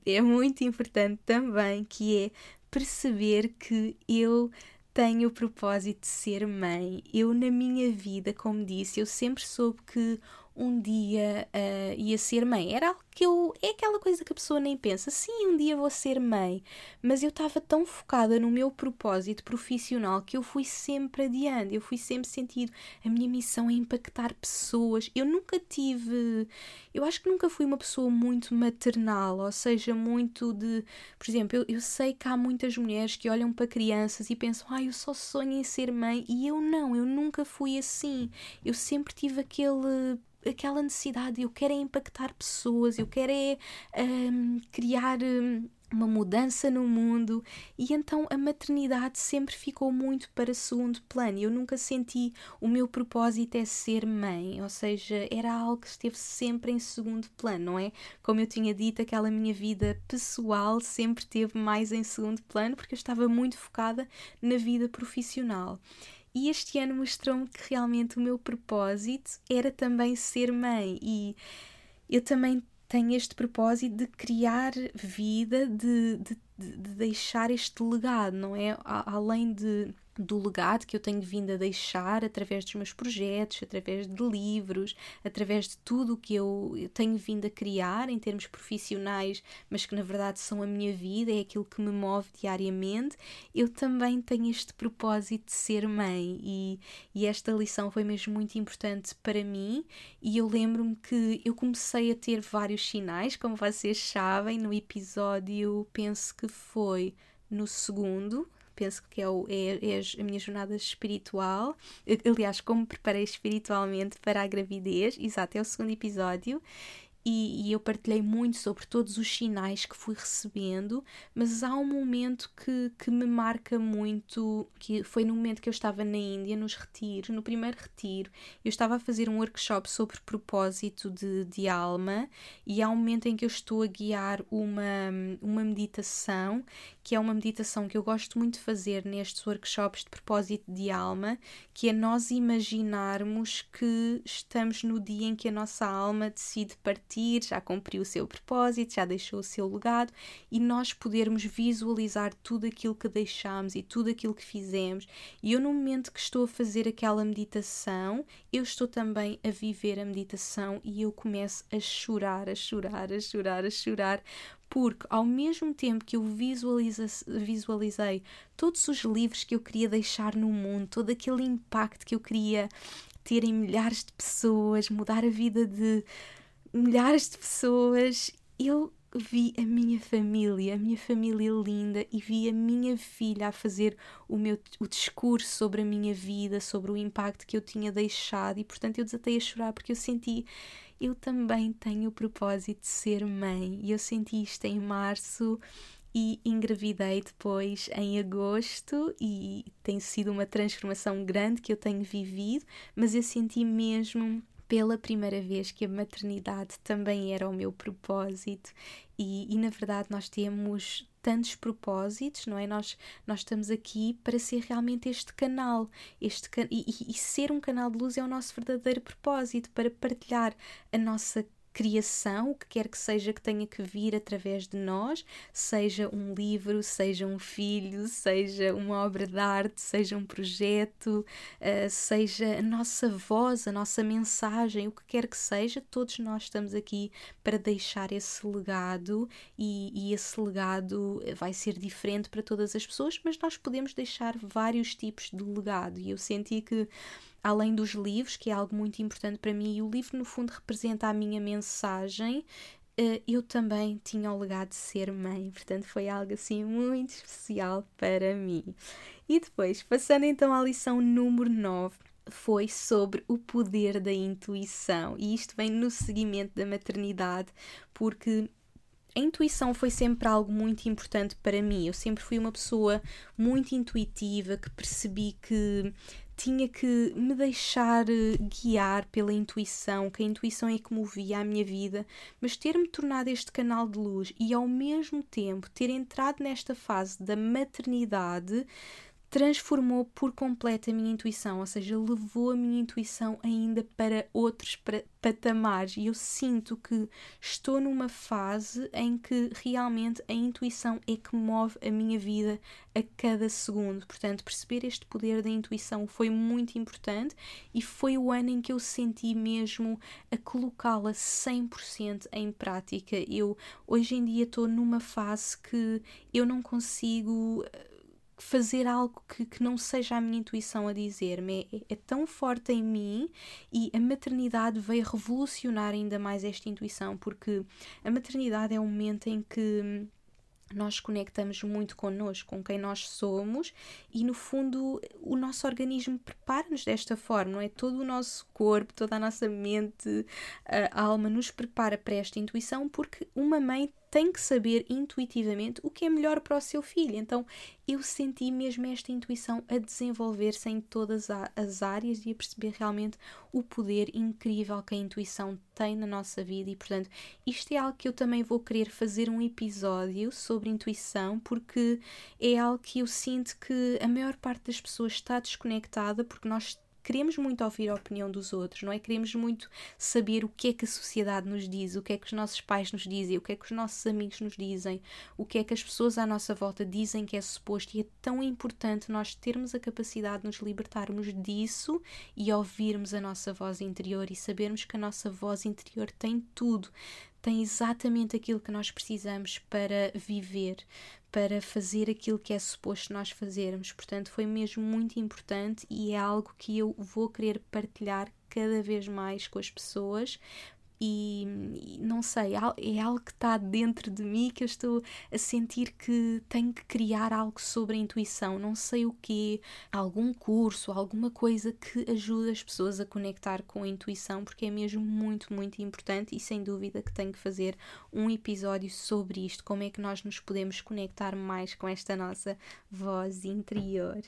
S1: é, é muito importante também, que é perceber que eu tenho o propósito de ser mãe. Eu, na minha vida, como disse, eu sempre soube que um dia uh, ia ser mãe. Era algo que eu. É aquela coisa que a pessoa nem pensa. Sim, um dia vou ser mãe. Mas eu estava tão focada no meu propósito profissional que eu fui sempre adiante. Eu fui sempre sentido. A minha missão é impactar pessoas. Eu nunca tive. Eu acho que nunca fui uma pessoa muito maternal. Ou seja, muito de. Por exemplo, eu, eu sei que há muitas mulheres que olham para crianças e pensam, ah, eu só sonho em ser mãe. E eu não. Eu nunca fui assim. Eu sempre tive aquele aquela necessidade, eu quero é impactar pessoas, eu quero é um, criar um, uma mudança no mundo e então a maternidade sempre ficou muito para segundo plano. Eu nunca senti o meu propósito é ser mãe, ou seja, era algo que esteve sempre em segundo plano, não é? Como eu tinha dito, aquela minha vida pessoal sempre esteve mais em segundo plano porque eu estava muito focada na vida profissional. E este ano mostrou-me que realmente o meu propósito era também ser mãe e eu também tenho este propósito de criar vida, de, de, de deixar este legado, não é? Além de do legado que eu tenho vindo a deixar através dos meus projetos, através de livros, através de tudo o que eu, tenho vindo a criar em termos profissionais, mas que na verdade são a minha vida, é aquilo que me move diariamente, eu também tenho este propósito de ser mãe. E, e esta lição foi mesmo muito importante para mim. E eu lembro-me que eu comecei a ter vários sinais, como vocês sabem, no episódio, penso que foi no segundo, penso que é, o, é, é a minha jornada espiritual. Aliás, como me preparei espiritualmente para a gravidez, exato, é o segundo episódio e, e, eu partilhei muito sobre todos os sinais que fui recebendo, mas há um momento que, que me marca muito, que foi no momento que eu estava na Índia, nos retiros, no primeiro retiro, eu estava a fazer um workshop sobre propósito de, de alma, e há um momento em que eu estou a guiar uma, uma meditação, que é uma meditação que eu gosto muito de fazer nestes workshops de propósito de alma, que é nós imaginarmos que estamos no dia em que a nossa alma decide partir partir, já cumpriu o seu propósito, já deixou o seu legado e nós podermos visualizar tudo aquilo que deixamos e tudo aquilo que fizemos. E eu, no momento que estou a fazer aquela meditação, eu estou também a viver a meditação e eu começo a chorar, a chorar, a chorar, a chorar, porque ao mesmo tempo que eu visualizei todos os livros que eu queria deixar no mundo, todo aquele impacto que eu queria ter em milhares de pessoas, mudar a vida de milhares de pessoas, eu vi a minha família, a minha família linda e vi a minha filha a fazer o meu o discurso sobre a minha vida, sobre o impacto que eu tinha deixado e portanto eu desatei a chorar porque eu senti eu também tenho o propósito de ser mãe e eu senti isto em março e engravidei depois em agosto e tem sido uma transformação grande que eu tenho vivido, mas eu senti mesmo pela primeira vez que a maternidade também era o meu propósito e, e na verdade nós temos tantos propósitos, não é? Nós, nós estamos aqui para ser realmente este canal, este can e, e, ser um canal de luz é o nosso verdadeiro propósito, para partilhar a nossa criação, o que quer que seja que tenha que vir através de nós, seja um livro, seja um filho, seja uma obra de arte, seja um projeto, uh, seja a nossa voz, a nossa mensagem, o que quer que seja, todos nós estamos aqui para deixar esse legado e, e esse legado vai ser diferente para todas as pessoas, mas nós podemos deixar vários tipos de legado. E eu senti que além dos livros, que é algo muito importante para mim, e o livro no fundo representa a minha mensagem, eh, eu também tinha o legado de ser mãe, portanto foi algo assim muito especial para mim. E depois, passando então à lição número 9, foi sobre o poder da intuição, e isto vem no seguimento da maternidade, porque a intuição foi sempre algo muito importante para mim. Eu sempre fui uma pessoa muito intuitiva que percebi que tinha que me deixar eh, guiar pela intuição, que a intuição é que movia a minha vida, mas ter-me tornado este canal de luz e ao mesmo tempo ter entrado nesta fase da maternidade transformou por completo a minha intuição, ou seja, levou a minha intuição ainda para outros patamares. E eu sinto que estou numa fase em que realmente a intuição é que move a minha vida a cada segundo. Portanto, perceber este poder da intuição foi muito importante e foi o ano em que eu senti mesmo a colocá-la 100% em prática. Eu hoje em dia estou numa fase que eu não consigo fazer algo que, que não seja a minha intuição a dizer-me. É, é, tão forte em mim e a maternidade veio revolucionar ainda mais esta intuição, porque a maternidade é um momento em que nós conectamos muito connosco, com quem nós somos, e no fundo o nosso organismo prepara-nos desta forma, não é? Todo o nosso corpo, toda a nossa mente, a alma nos prepara para esta intuição, porque uma mãe tem que saber intuitivamente o que é melhor para o seu filho. Então eu senti mesmo esta intuição a desenvolver-se em todas as áreas e a perceber realmente o poder incrível que a intuição tem na nossa vida. E portanto, isto é algo que eu também vou querer fazer um episódio sobre intuição, porque é algo que eu sinto que a maior parte das pessoas está desconectada porque nós queremos muito ouvir a opinião dos outros, não é? Queremos muito saber o que é que a sociedade nos diz, o que é que os nossos pais nos dizem, o que é que os nossos amigos nos dizem, o que é que as pessoas à nossa volta dizem que é suposto. E é tão importante nós termos a capacidade de nos libertarmos disso e ouvirmos a nossa voz interior e sabermos que a nossa voz interior tem tudo tem exatamente aquilo que nós precisamos para viver, para fazer aquilo que é suposto nós fazermos. Portanto, foi mesmo muito importante e é algo que eu vou querer partilhar cada vez mais com as pessoas e, e, não sei, é algo que está dentro de mim que eu estou a sentir que tenho que criar algo sobre a intuição. Não sei o que, algum curso, alguma coisa que ajude as pessoas a conectar com a intuição, porque é mesmo muito, muito importante e sem dúvida que tenho que fazer um episódio sobre isto, como é que nós nos podemos conectar mais com esta nossa voz interior.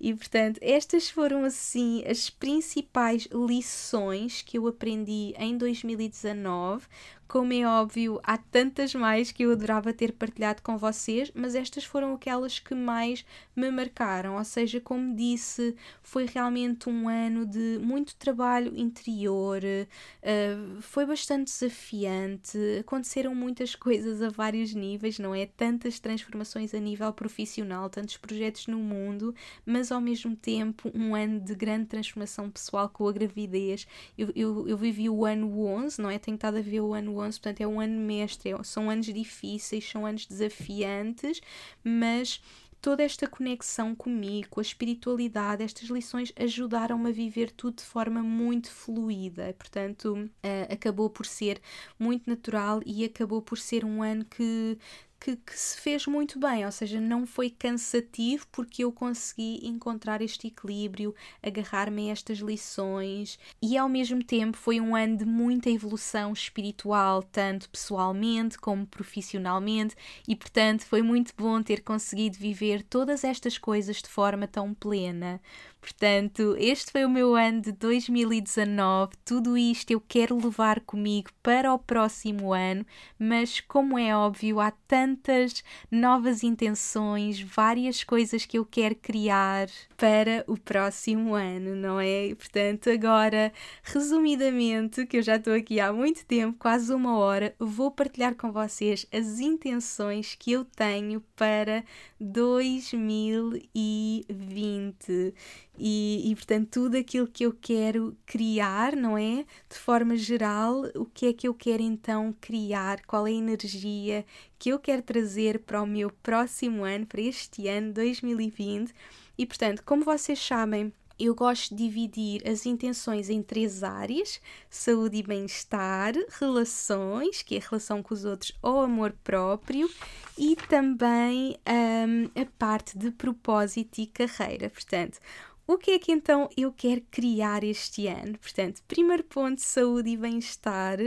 S1: E portanto, estas foram assim as principais lições que eu aprendi em 2019 como é óbvio, há tantas mais que eu adorava ter partilhado com vocês, mas estas foram aquelas que mais me marcaram. Ou seja, como disse, foi realmente um ano de muito trabalho interior, uh, foi bastante desafiante, aconteceram muitas coisas a vários níveis, não é? Tantas transformações a nível profissional, tantos projetos no mundo, mas ao mesmo tempo um ano de grande transformação pessoal com a gravidez. Eu, eu, eu vivi o ano 11, não é? Tenho estado a ver o ano 11, portanto é um ano mestre, é, são anos difíceis, são anos desafiantes, mas toda esta conexão comigo, com a espiritualidade, estas lições ajudaram-me a viver tudo de forma muito fluida. Portanto, uh, acabou por ser muito natural e acabou por ser um ano que que, que, se fez muito bem, ou seja, não foi cansativo porque eu consegui encontrar este equilíbrio, agarrar-me a estas lições e ao mesmo tempo foi um ano de muita evolução espiritual, tanto pessoalmente como profissionalmente, e portanto foi muito bom ter conseguido viver todas estas coisas de forma tão plena. Portanto, este foi o meu ano de 2019. Tudo isto eu quero levar comigo para o próximo ano, mas como é óbvio, há tantas novas intenções, várias coisas que eu quero criar para o próximo ano, não é? Portanto, agora, resumidamente, que eu já estou aqui há muito tempo, quase uma hora, vou partilhar com vocês as intenções que eu tenho para 2020. E, e, portanto, tudo aquilo que eu quero criar, não é? De forma geral, o que é que eu quero então criar? Qual é a energia que eu quero trazer para o meu próximo ano, para este ano 2020? E, portanto, como vocês sabem, eu gosto de dividir as intenções em três áreas: saúde e bem-estar, relações, que é a relação com os outros ou amor próprio, e também um, a parte de propósito e carreira. Portanto, o que é que então eu quero criar este ano? Portanto, primeiro ponto, saúde e bem-estar.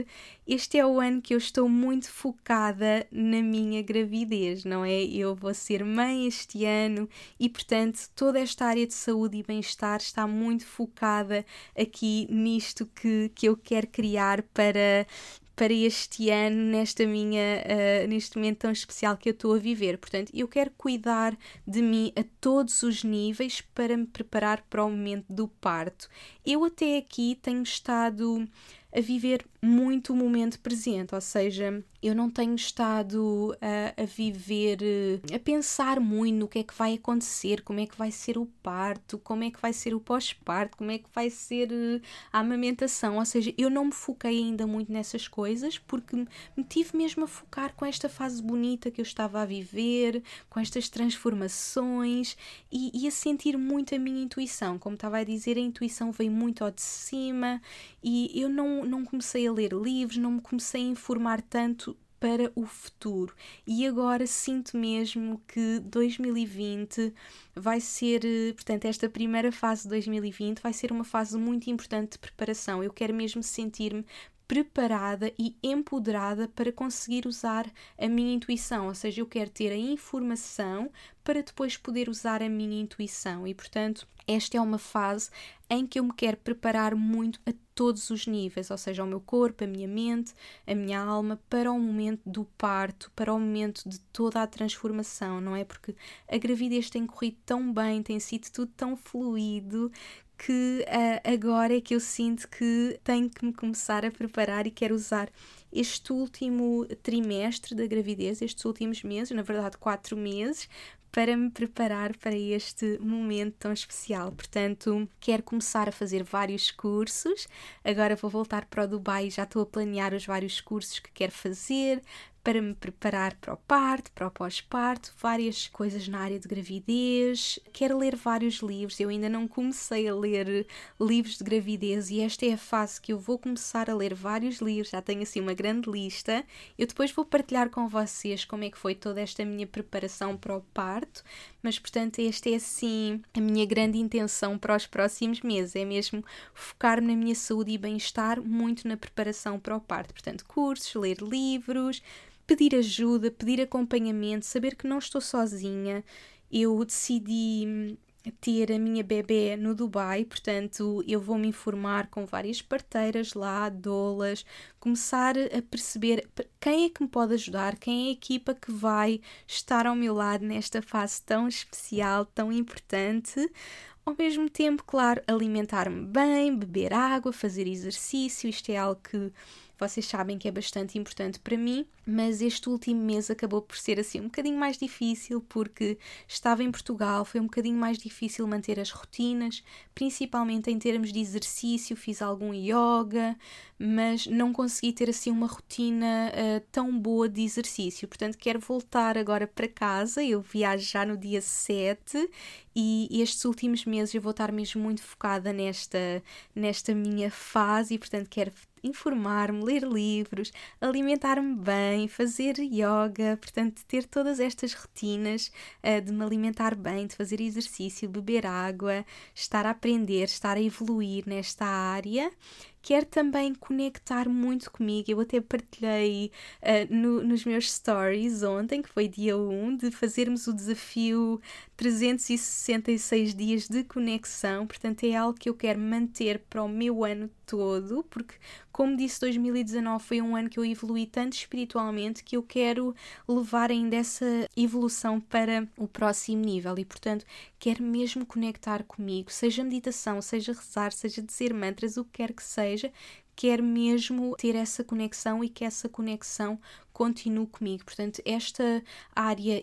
S1: Este é o ano que eu estou muito focada na minha gravidez, não é? Eu vou ser mãe este ano e, portanto, toda esta área de saúde e bem-estar está muito focada aqui nisto que, que eu quero criar para para este ano, nesta minha, uh, neste momento tão especial que eu estou a viver. Portanto, eu quero cuidar de mim a todos os níveis para me preparar para o momento do parto. Eu até aqui tenho estado a viver muito o momento presente, ou seja, eu não tenho estado a, a, viver, a pensar muito no que é que vai acontecer, como é que vai ser o parto, como é que vai ser o pós-parto, como é que vai ser eh, a amamentação, ou seja, eu não me foquei ainda muito nessas coisas porque me tive mesmo a focar com esta fase bonita que eu estava a viver, com estas transformações e, e a sentir muito a minha intuição. Como estava a dizer, a intuição veio muito ao de cima e eu não, não comecei a ler livros, não me comecei a informar tanto para o futuro. E agora sinto mesmo que 2020 vai ser, portanto, esta primeira fase de 2020 vai ser uma fase muito importante de preparação. Eu quero mesmo sentir-me preparada e empoderada para conseguir usar a minha intuição, ou seja, eu quero ter a informação para depois poder usar a minha intuição. E, portanto, esta é uma fase em que eu me quero preparar muito a todos os níveis, ou seja, o meu corpo, a minha mente, a minha alma, para o momento do parto, para o momento de toda a transformação, não é? Porque a gravidez tem corrido tão bem, tem sido tudo tão fluido que uh, agora é que eu sinto que tenho que me começar a preparar e quero usar este último trimestre da gravidez, estes últimos meses, na verdade quatro meses, para me preparar para este momento tão especial. Portanto, quero começar a fazer vários cursos. Agora vou voltar para o Dubai e já estou a planear os vários cursos que quero fazer para me preparar para o parto, para o pós-parto, várias coisas na área de gravidez. Quero ler vários livros, eu ainda não comecei a ler livros de gravidez e esta é a fase que eu vou começar a ler vários livros, já tenho assim uma grande lista. Eu depois vou partilhar com vocês como é que foi toda esta minha preparação para o parto, mas portanto esta é assim a minha grande intenção para os próximos meses, é mesmo focar-me na minha saúde e bem-estar muito na preparação para o parto. Portanto, cursos, ler livros, pedir ajuda, pedir acompanhamento, saber que não estou sozinha. Eu decidi hum, ter a minha bebê no Dubai, portanto, eu vou me informar com várias parteiras lá, doulas, começar a perceber quem é que me pode ajudar, quem é a equipa que vai estar ao meu lado nesta fase tão especial, tão importante. Ao mesmo tempo, claro, alimentar-me bem, beber água, fazer exercício, isto é algo que vocês sabem que é bastante importante para mim, mas este último mês acabou por ser assim um bocadinho mais difícil porque estava em Portugal, foi um bocadinho mais difícil manter as rotinas, principalmente em termos de exercício, fiz algum yoga, mas não consegui ter assim uma rotina uh, tão boa de exercício. Portanto, quero voltar agora para casa. Eu viajo já no dia 7 e estes últimos meses eu vou estar mesmo muito focada nesta, nesta minha fase e, portanto, quero informar-me, ler livros, alimentar-me bem, fazer yoga, portanto, ter todas estas rotinas uh, de me alimentar bem, de fazer exercício, beber água, estar a aprender, estar a evoluir nesta área quer também conectar muito comigo. Eu até partilhei uh, no, nos meus stories ontem, que foi dia 1, de fazermos o desafio 366 dias de conexão. Portanto, é algo que eu quero manter para o meu ano todo, porque, como disse, 2019 foi um ano que eu evolui tanto espiritualmente que eu quero levar ainda essa evolução para o próximo nível e, portanto, quero mesmo conectar comigo, seja meditação, seja rezar, seja dizer mantras, o que quer que seja, quer mesmo ter essa conexão e que essa conexão continue comigo. Portanto, esta área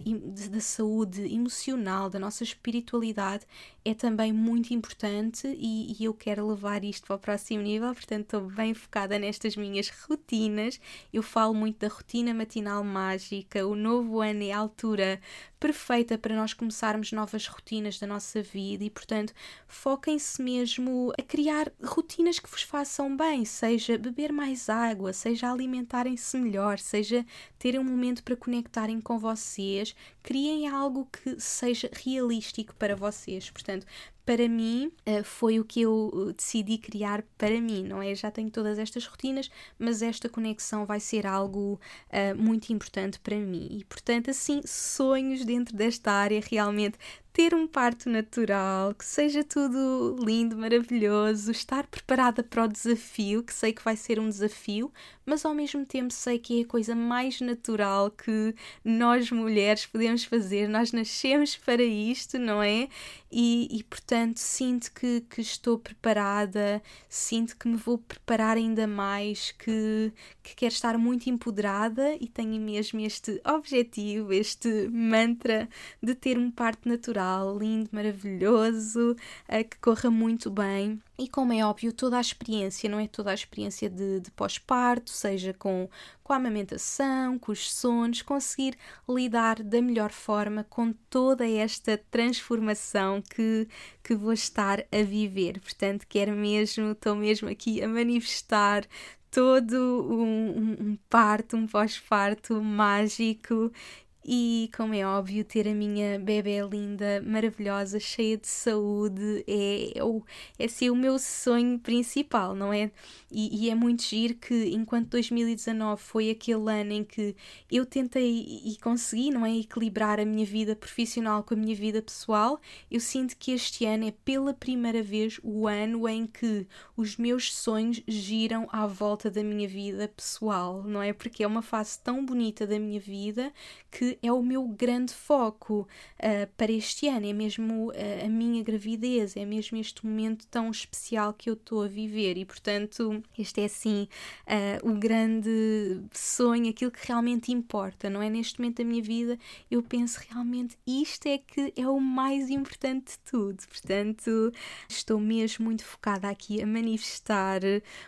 S1: da saúde emocional, da nossa espiritualidade, é também muito importante e, e, eu quero levar isto para o próximo nível. Portanto, estou bem focada nestas minhas rotinas. Eu falo muito da rotina matinal mágica. O novo ano é a altura perfeita para nós começarmos novas rotinas da nossa vida e, portanto, foquem-se mesmo a criar rotinas que vos façam bem, seja beber mais água, seja alimentarem-se melhor, seja terem um momento para conectarem com vocês, criem algo que seja realístico para vocês. Portanto, para mim uh, foi o que eu decidi criar para mim, não é? Já tenho todas estas rotinas, mas esta conexão vai ser algo uh, muito importante para mim. E portanto, assim, sonhos dentro desta área realmente ter um parto natural, que seja tudo lindo, maravilhoso, estar preparada para o desafio, que sei que vai ser um desafio, mas ao mesmo tempo sei que é a coisa mais natural que nós mulheres podemos fazer. Nós nascemos para isto, não é? E, e portanto sinto que, que estou preparada, sinto que me vou preparar ainda mais, que, que quero estar muito empoderada e tenho mesmo este objetivo, este mantra de ter um parto natural lindo, maravilhoso, uh, que corra muito bem. E como é óbvio, toda a experiência, não é toda a experiência de, de pós-parto, seja com, com a amamentação, com os sonos, conseguir lidar da melhor forma com toda esta transformação que, que vou estar a viver. Portanto, quero mesmo, estou mesmo aqui a manifestar todo um, um parto, um pós-parto mágico e, como é óbvio, ter a minha bebê linda, maravilhosa, cheia de saúde é, é, é ser o meu sonho principal, não é? E, e, é muito giro que, enquanto 2019 foi aquele ano em que eu tentei e consegui, não é? Equilibrar a minha vida profissional com a minha vida pessoal, eu sinto que este ano é pela primeira vez o ano em que os meus sonhos giram à volta da minha vida pessoal, não é? Porque é uma fase tão bonita da minha vida que é o meu grande foco uh, para este ano, é mesmo uh, a minha gravidez, é mesmo este momento tão especial que eu estou a viver. E, portanto, este é assim uh, o grande sonho, aquilo que realmente importa, não é? Neste momento da minha vida, eu penso realmente isto é que é o mais importante de tudo, portanto, estou mesmo muito focada aqui a manifestar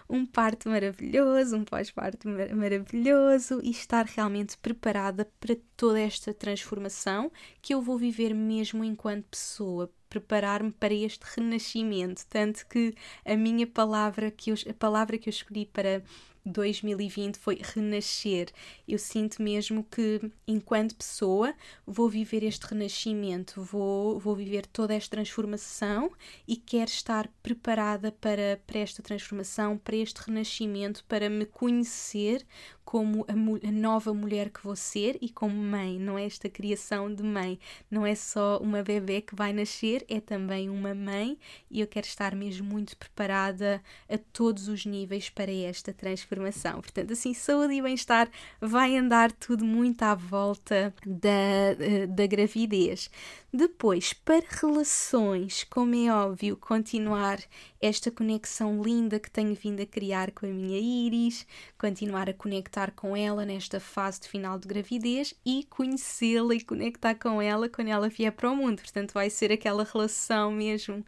S1: um parto maravilhoso, um pós-parto mar maravilhoso e estar realmente preparada para toda esta transformação que eu vou viver mesmo enquanto pessoa, preparar-me para este renascimento, tanto que a minha palavra que eu, a palavra que eu escolhi para 2020 foi renascer. Eu sinto mesmo que, enquanto pessoa, vou viver este renascimento, vou, vou viver toda esta transformação e quero estar preparada para, para esta transformação, para este renascimento, para me conhecer como a, a, nova mulher que vou ser e como mãe, não é esta criação de mãe, não é só uma bebê que vai nascer, é também uma mãe e eu quero estar mesmo muito preparada a todos os níveis para esta transformação. Portanto, assim, saúde e bem-estar vai andar tudo muito à volta da, da gravidez. Depois, para relações, como é óbvio, continuar esta conexão linda que tenho vindo a criar com a minha Iris, continuar a conectar com ela nesta fase de final de gravidez e conhecê-la e conectar com ela quando ela vier para o mundo. Portanto, vai ser aquela relação mesmo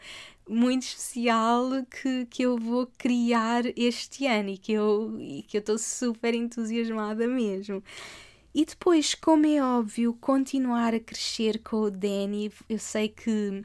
S1: muito especial que, que eu vou criar este ano e que eu estou super entusiasmada mesmo. E depois, como é óbvio, continuar a crescer com o Danny. Eu sei que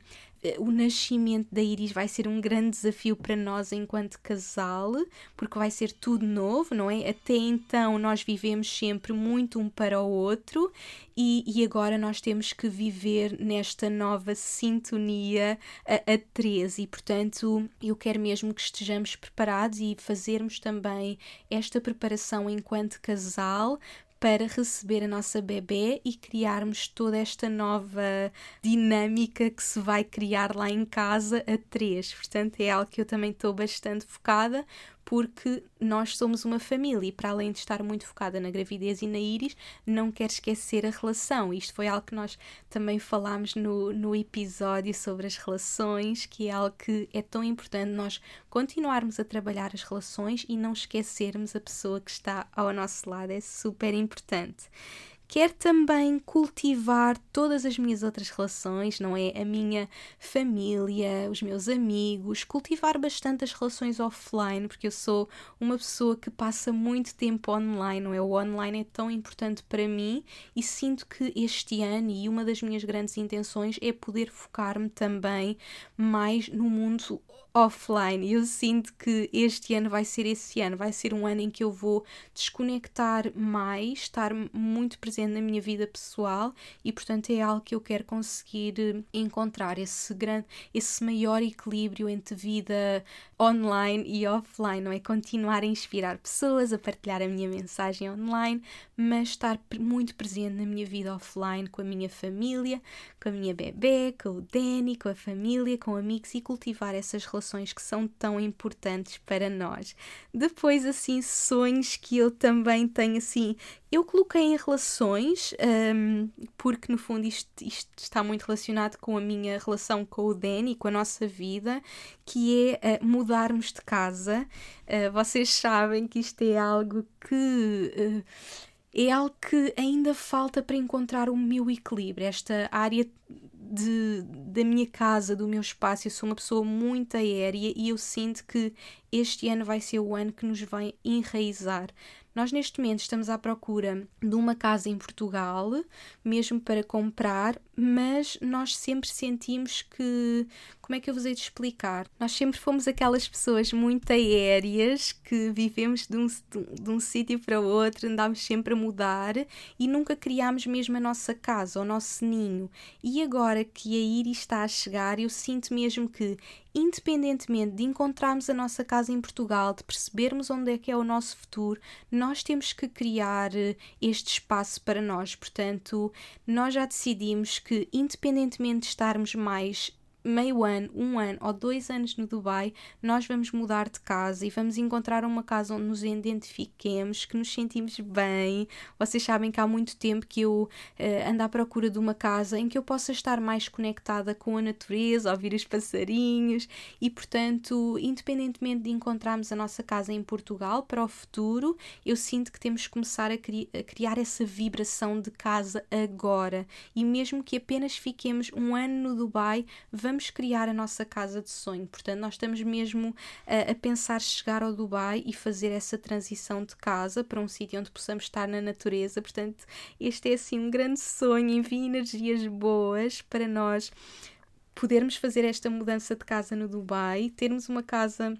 S1: o nascimento da Iris vai ser um grande desafio para nós enquanto casal, porque vai ser tudo novo, não é? Até então nós vivemos sempre muito um para o outro e, e agora nós temos que viver nesta nova sintonia a, a três e, portanto, eu quero mesmo que estejamos preparados e fazermos também esta preparação enquanto casal para receber a nossa bebê e criarmos toda esta nova dinâmica que se vai criar lá em casa a três. Portanto, é algo que eu também estou bastante focada, porque nós somos uma família e, para além de estar muito focada na gravidez e na íris, não quer esquecer a relação. Isto foi algo que nós também falámos no, no episódio sobre as relações, que é algo que é tão importante nós continuarmos a trabalhar as relações e não esquecermos a pessoa que está ao nosso lado. É super importante. Quero também cultivar todas as minhas outras relações, não é? A minha família, os meus amigos, cultivar bastante as relações offline, porque eu sou uma pessoa que passa muito tempo online, não é? O online é tão importante para mim e sinto que este ano, e uma das minhas grandes intenções é poder focar-me também mais no mundo offline. Eu sinto que este ano vai ser esse ano, vai ser um ano em que eu vou desconectar mais, estar muito presente na minha vida pessoal e, portanto, é algo que eu quero conseguir eh, encontrar esse grande, esse maior equilíbrio entre vida online e offline, não é? Continuar a inspirar pessoas, a partilhar a minha mensagem online, mas estar muito presente na minha vida offline com a minha família, com a minha bebê, com o Danny, com a família, com amigos e cultivar essas relações que são tão importantes para nós. Depois, assim, sonhos que eu também tenho, assim, eu coloquei em relações, um, porque no fundo isto, isto, está muito relacionado com a minha relação com o Danny, com a nossa vida, que é uh, mudarmos de casa. Uh, vocês sabem que isto é algo que. Uh, é algo que ainda falta para encontrar o meu equilíbrio, esta área de, da minha casa, do meu espaço. Eu sou uma pessoa muito aérea e eu sinto que este ano vai ser o ano que nos vai enraizar nós, neste momento, estamos à procura de uma casa em Portugal, mesmo para comprar, mas nós sempre sentimos que. Como é que eu vos hei de explicar? Nós sempre fomos aquelas pessoas muito aéreas que vivemos de um, de um sítio para outro, andámos sempre a mudar e nunca criámos mesmo a nossa casa, o nosso ninho. E agora que a Iris está a chegar, eu sinto mesmo que independentemente de encontrarmos a nossa casa em Portugal, de percebermos onde é que é o nosso futuro, nós temos que criar eh, este espaço para nós. Portanto, nós já decidimos que, independentemente de estarmos mais meio ano, um ano ou dois anos no Dubai, nós vamos mudar de casa e vamos encontrar uma casa onde nos identifiquemos, que nos sentimos bem. Vocês sabem que há muito tempo que eu uh, ando à procura de uma casa em que eu possa estar mais conectada com a natureza, ouvir os passarinhos e, portanto, independentemente de encontrarmos a nossa casa em Portugal para o futuro, eu sinto que temos que começar a, cri a criar essa vibração de casa agora. E mesmo que apenas fiquemos um ano no Dubai, vamos vamos criar a nossa casa de sonho. Portanto, nós estamos mesmo a, a pensar chegar ao Dubai e fazer essa transição de casa para um sítio onde possamos estar na natureza. Portanto, este é assim um grande sonho, envia energias boas para nós podermos fazer esta mudança de casa no Dubai, termos uma casa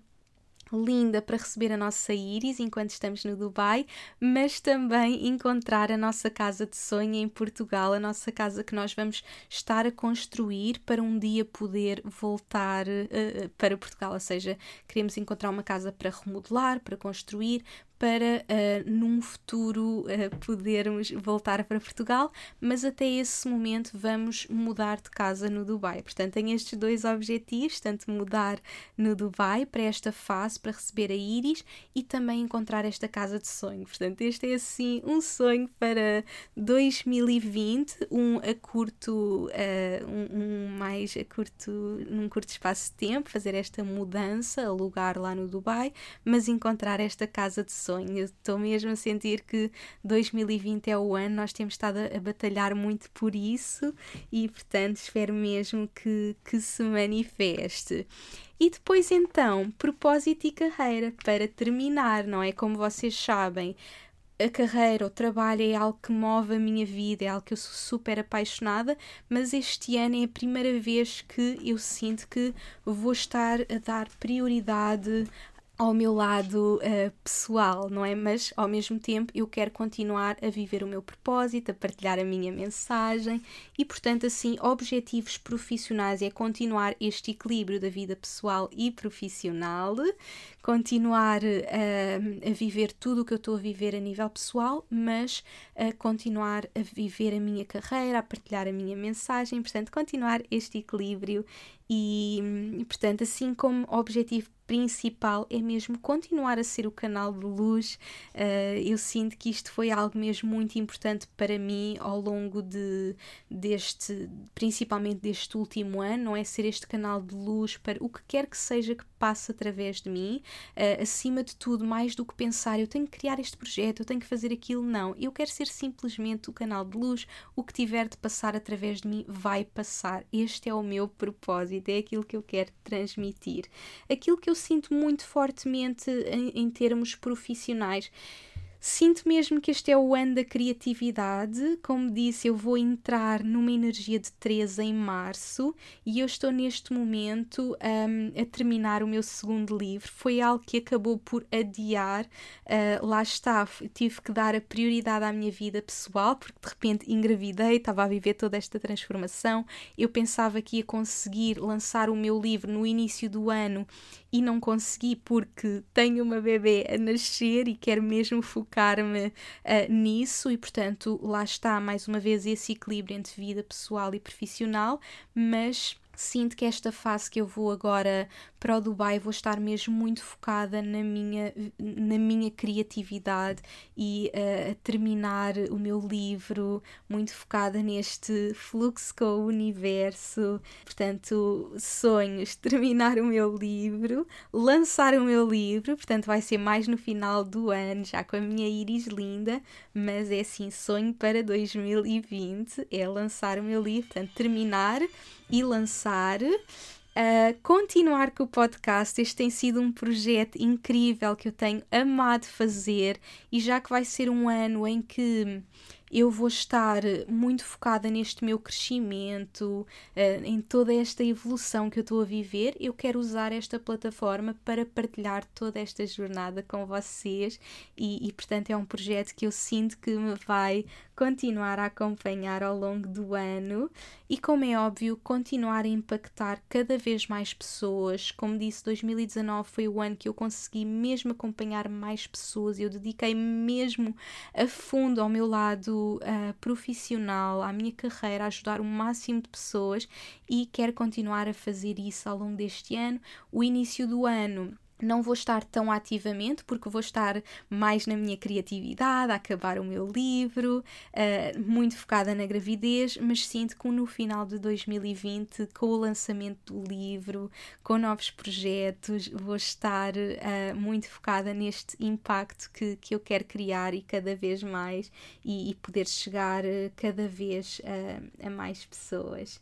S1: linda para receber a nossa Iris enquanto estamos no Dubai, mas também encontrar a nossa casa de sonho em Portugal, a nossa casa que nós vamos estar a construir para um dia poder voltar uh, para Portugal. Ou seja, queremos encontrar uma casa para remodelar, para construir, para uh, num futuro uh, podermos voltar para Portugal, mas até esse momento vamos mudar de casa no Dubai. Portanto, tenho estes dois objetivos: tanto mudar no Dubai para esta fase, para receber a Iris e também encontrar esta casa de sonho. Portanto, este é assim um sonho para 2020, um a curto, uh, um, um, mais a curto, num curto espaço de tempo, fazer esta mudança, alugar lá no Dubai, mas encontrar esta casa de sonho sonho. Estou mesmo a sentir que 2020 é o ano, nós temos estado a, a batalhar muito por isso e, portanto, espero mesmo que, que se manifeste. E depois, então, propósito e carreira, para terminar, não é? Como vocês sabem, a carreira, o trabalho é algo que move a minha vida, é algo que eu sou super apaixonada, mas este ano é a primeira vez que eu sinto que vou estar a dar prioridade ao meu lado uh, pessoal, não é? Mas ao mesmo tempo eu quero continuar a viver o meu propósito, a partilhar a minha mensagem e, portanto, assim, objetivos profissionais é continuar este equilíbrio da vida pessoal e profissional, continuar uh, a viver tudo o que eu estou a viver a nível pessoal, mas uh, continuar a viver a minha carreira, a partilhar a minha mensagem, portanto, continuar este equilíbrio e, portanto, assim como objetivo principal é mesmo continuar a ser o canal de luz. Uh, eu sinto que isto foi algo mesmo muito importante para mim ao longo de, deste, principalmente deste último ano, não é ser este canal de luz para o que quer que seja que passe através de mim. Uh, acima de tudo, mais do que pensar, eu tenho que criar este projeto, eu tenho que fazer aquilo, não. Eu quero ser simplesmente o canal de luz, o que tiver de passar através de mim vai passar. Este é o meu propósito, é aquilo que eu quero transmitir. Aquilo que eu sinto muito fortemente em, em termos profissionais Sinto mesmo que este é o ano da criatividade. Como disse, eu vou entrar numa energia de 13 em março e eu estou neste momento um, a terminar o meu segundo livro. Foi algo que acabou por adiar. Uh, lá está, tive que dar a prioridade à minha vida pessoal porque de repente engravidei, estava a viver toda esta transformação. Eu pensava que ia conseguir lançar o meu livro no início do ano e não consegui porque tenho uma bebê a nascer e quero mesmo focar-me uh, nisso e portanto lá está mais uma vez esse equilíbrio entre vida pessoal e profissional, mas sinto que esta fase que eu vou agora para o Dubai vou estar mesmo muito focada na minha, na minha criatividade e uh, a terminar o meu livro, muito focada neste fluxo com o universo. Portanto, sonhos [laughs] terminar o meu livro, lançar o meu livro, portanto, vai ser mais no final do ano, já com a minha íris linda, mas é assim, sonho para 2020 é lançar o meu livro, portanto, terminar e lançar. Continuar com o podcast. Este tem sido um projeto incrível que eu tenho amado fazer e já que vai ser um ano em que eu vou estar muito focada neste meu crescimento, uh, em toda esta evolução que eu estou a viver. Eu quero usar esta plataforma para partilhar toda esta jornada com vocês e, e, portanto, é um projeto que eu sinto que me vai continuar a acompanhar ao longo do ano e, como é óbvio, continuar a impactar cada vez mais pessoas. Como disse, 2019 foi o ano que eu consegui mesmo acompanhar mais pessoas, eu dediquei mesmo a fundo ao meu lado uh, profissional, à minha carreira, a ajudar o máximo de pessoas e quero continuar a fazer isso ao longo deste ano. O início do ano não vou estar tão ativamente porque vou estar mais na minha criatividade, a acabar o meu livro, uh, muito focada na gravidez, mas sinto que no final de 2020, com o lançamento do livro, com novos projetos, vou estar uh, muito focada neste impacto que, que eu quero criar e cada vez mais e, e poder chegar uh, cada vez a mais pessoas.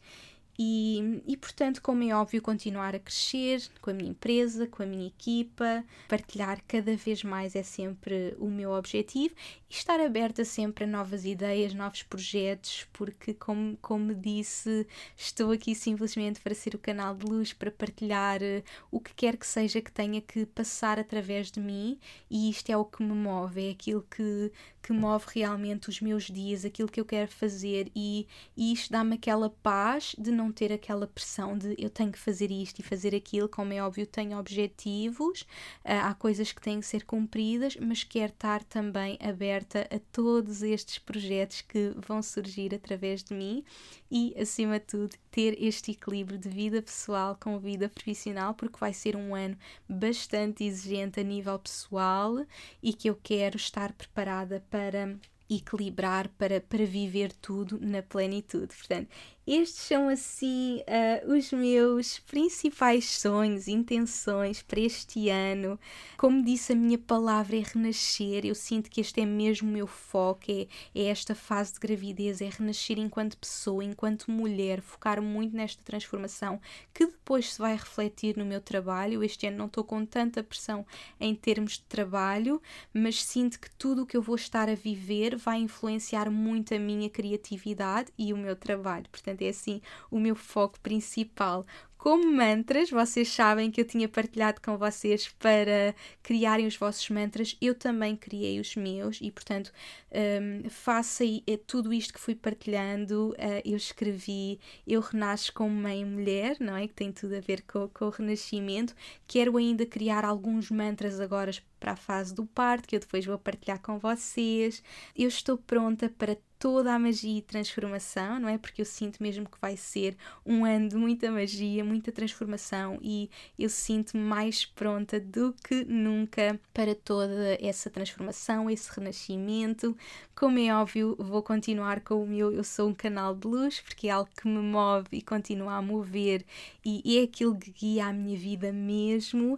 S1: E, e, portanto, como é óbvio, continuar a crescer com a minha empresa, com a minha equipa, partilhar cada vez mais é sempre o meu objetivo estar aberta sempre a novas ideias, novos projetos, porque, como, como disse, estou aqui simplesmente para ser o canal de luz, para partilhar eh, o que quer que seja que tenha que passar através de mim e isto é o que me move, é aquilo que, que move realmente os meus dias, aquilo que eu quero fazer e, e isto dá-me aquela paz de não ter aquela pressão de eu tenho que fazer isto e fazer aquilo, como é óbvio, tenho objetivos, uh, há coisas que têm que ser cumpridas, mas quero estar também aberta a todos estes projetos que vão surgir através de mim e, acima de tudo, ter este equilíbrio de vida pessoal com vida profissional, porque vai ser um ano bastante exigente a nível pessoal e que eu quero estar preparada para equilibrar, para, para viver tudo na plenitude. Portanto, estes são assim uh, os meus principais sonhos, intenções para este ano. Como disse, a minha palavra é renascer. Eu sinto que este é mesmo o meu foco, é, é esta fase de gravidez, é renascer enquanto pessoa, enquanto mulher, focar muito nesta transformação que depois se vai refletir no meu trabalho. Este ano não estou com tanta pressão em termos de trabalho, mas sinto que tudo o que eu vou estar a viver vai influenciar muito a minha criatividade e o meu trabalho. Portanto, é assim o meu foco principal. Como mantras, vocês sabem que eu tinha partilhado com vocês para criarem os vossos mantras, eu também criei os meus e, portanto, um, faça eh, tudo isto que fui partilhando. Uh, eu escrevi Eu Renasço como Mãe e Mulher, não é? Que tem tudo a ver com, com o renascimento. Quero ainda criar alguns mantras agora para a fase do parto, que eu depois vou partilhar com vocês. Eu estou pronta para toda a magia e transformação, não é? Porque eu sinto mesmo que vai ser um ano de muita magia, muita transformação e eu sinto mais pronta do que nunca para toda essa transformação, esse renascimento. Como é óbvio, vou continuar com o meu Eu Sou um Canal de Luz, porque é algo que me move e continua a mover e é aquilo que guia a minha vida mesmo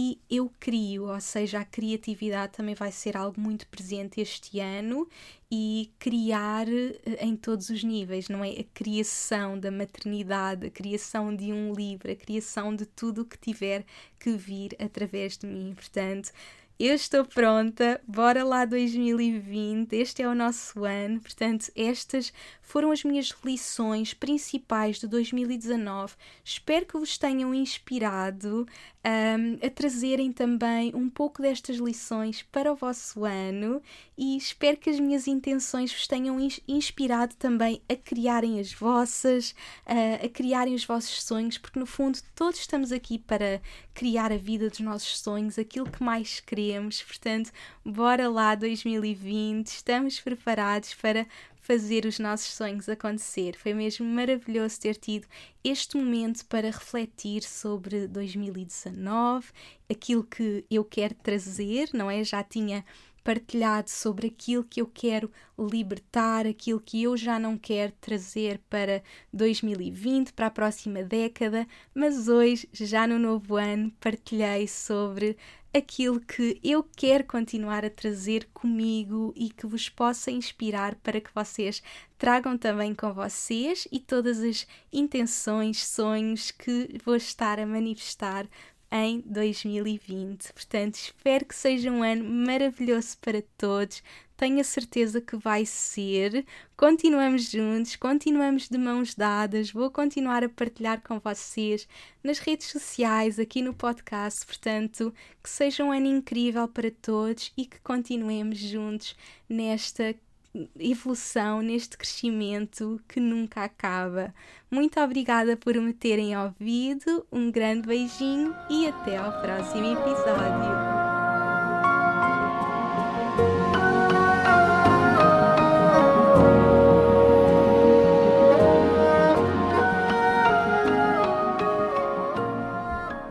S1: e eu crio, ou seja, a criatividade também vai ser algo muito presente este ano e criar eh, em todos os níveis, não é? A criação da maternidade, a criação de um livro, a criação de tudo o que tiver que vir através de mim. Portanto, eu estou pronta, bora lá 2020, este é o nosso ano, portanto, estas foram as minhas lições principais de 2019. Espero que vos tenham inspirado um, a trazerem também um pouco destas lições para o vosso ano e espero que as minhas intenções vos tenham inspirado também a criarem as vossas, uh, a criarem os vossos sonhos, porque no fundo todos estamos aqui para criar a vida dos nossos sonhos, aquilo que mais queremos. Portanto, bora lá 2020, estamos preparados para fazer os nossos sonhos acontecer. Foi mesmo maravilhoso ter tido este momento para refletir sobre 2019, aquilo que eu quero trazer, não é? Já tinha partilhado sobre aquilo que eu quero libertar, aquilo que eu já não quero trazer para 2020, para a próxima década, mas hoje, já no novo ano, partilhei sobre aquilo que eu quero continuar a trazer comigo e que vos possa inspirar para que vocês tragam também com vocês e todas as intenções, sonhos que vou estar a manifestar em 2020. Portanto, espero que seja um ano maravilhoso para todos. Tenho a certeza que vai ser. Continuamos juntos, continuamos de mãos dadas. Vou continuar a partilhar com vocês nas redes sociais, aqui no podcast. Portanto, que seja um ano incrível para todos e que continuemos juntos nesta evolução, neste crescimento que nunca acaba. Muito obrigada por me terem ouvido, um grande beijinho e até ao próximo episódio.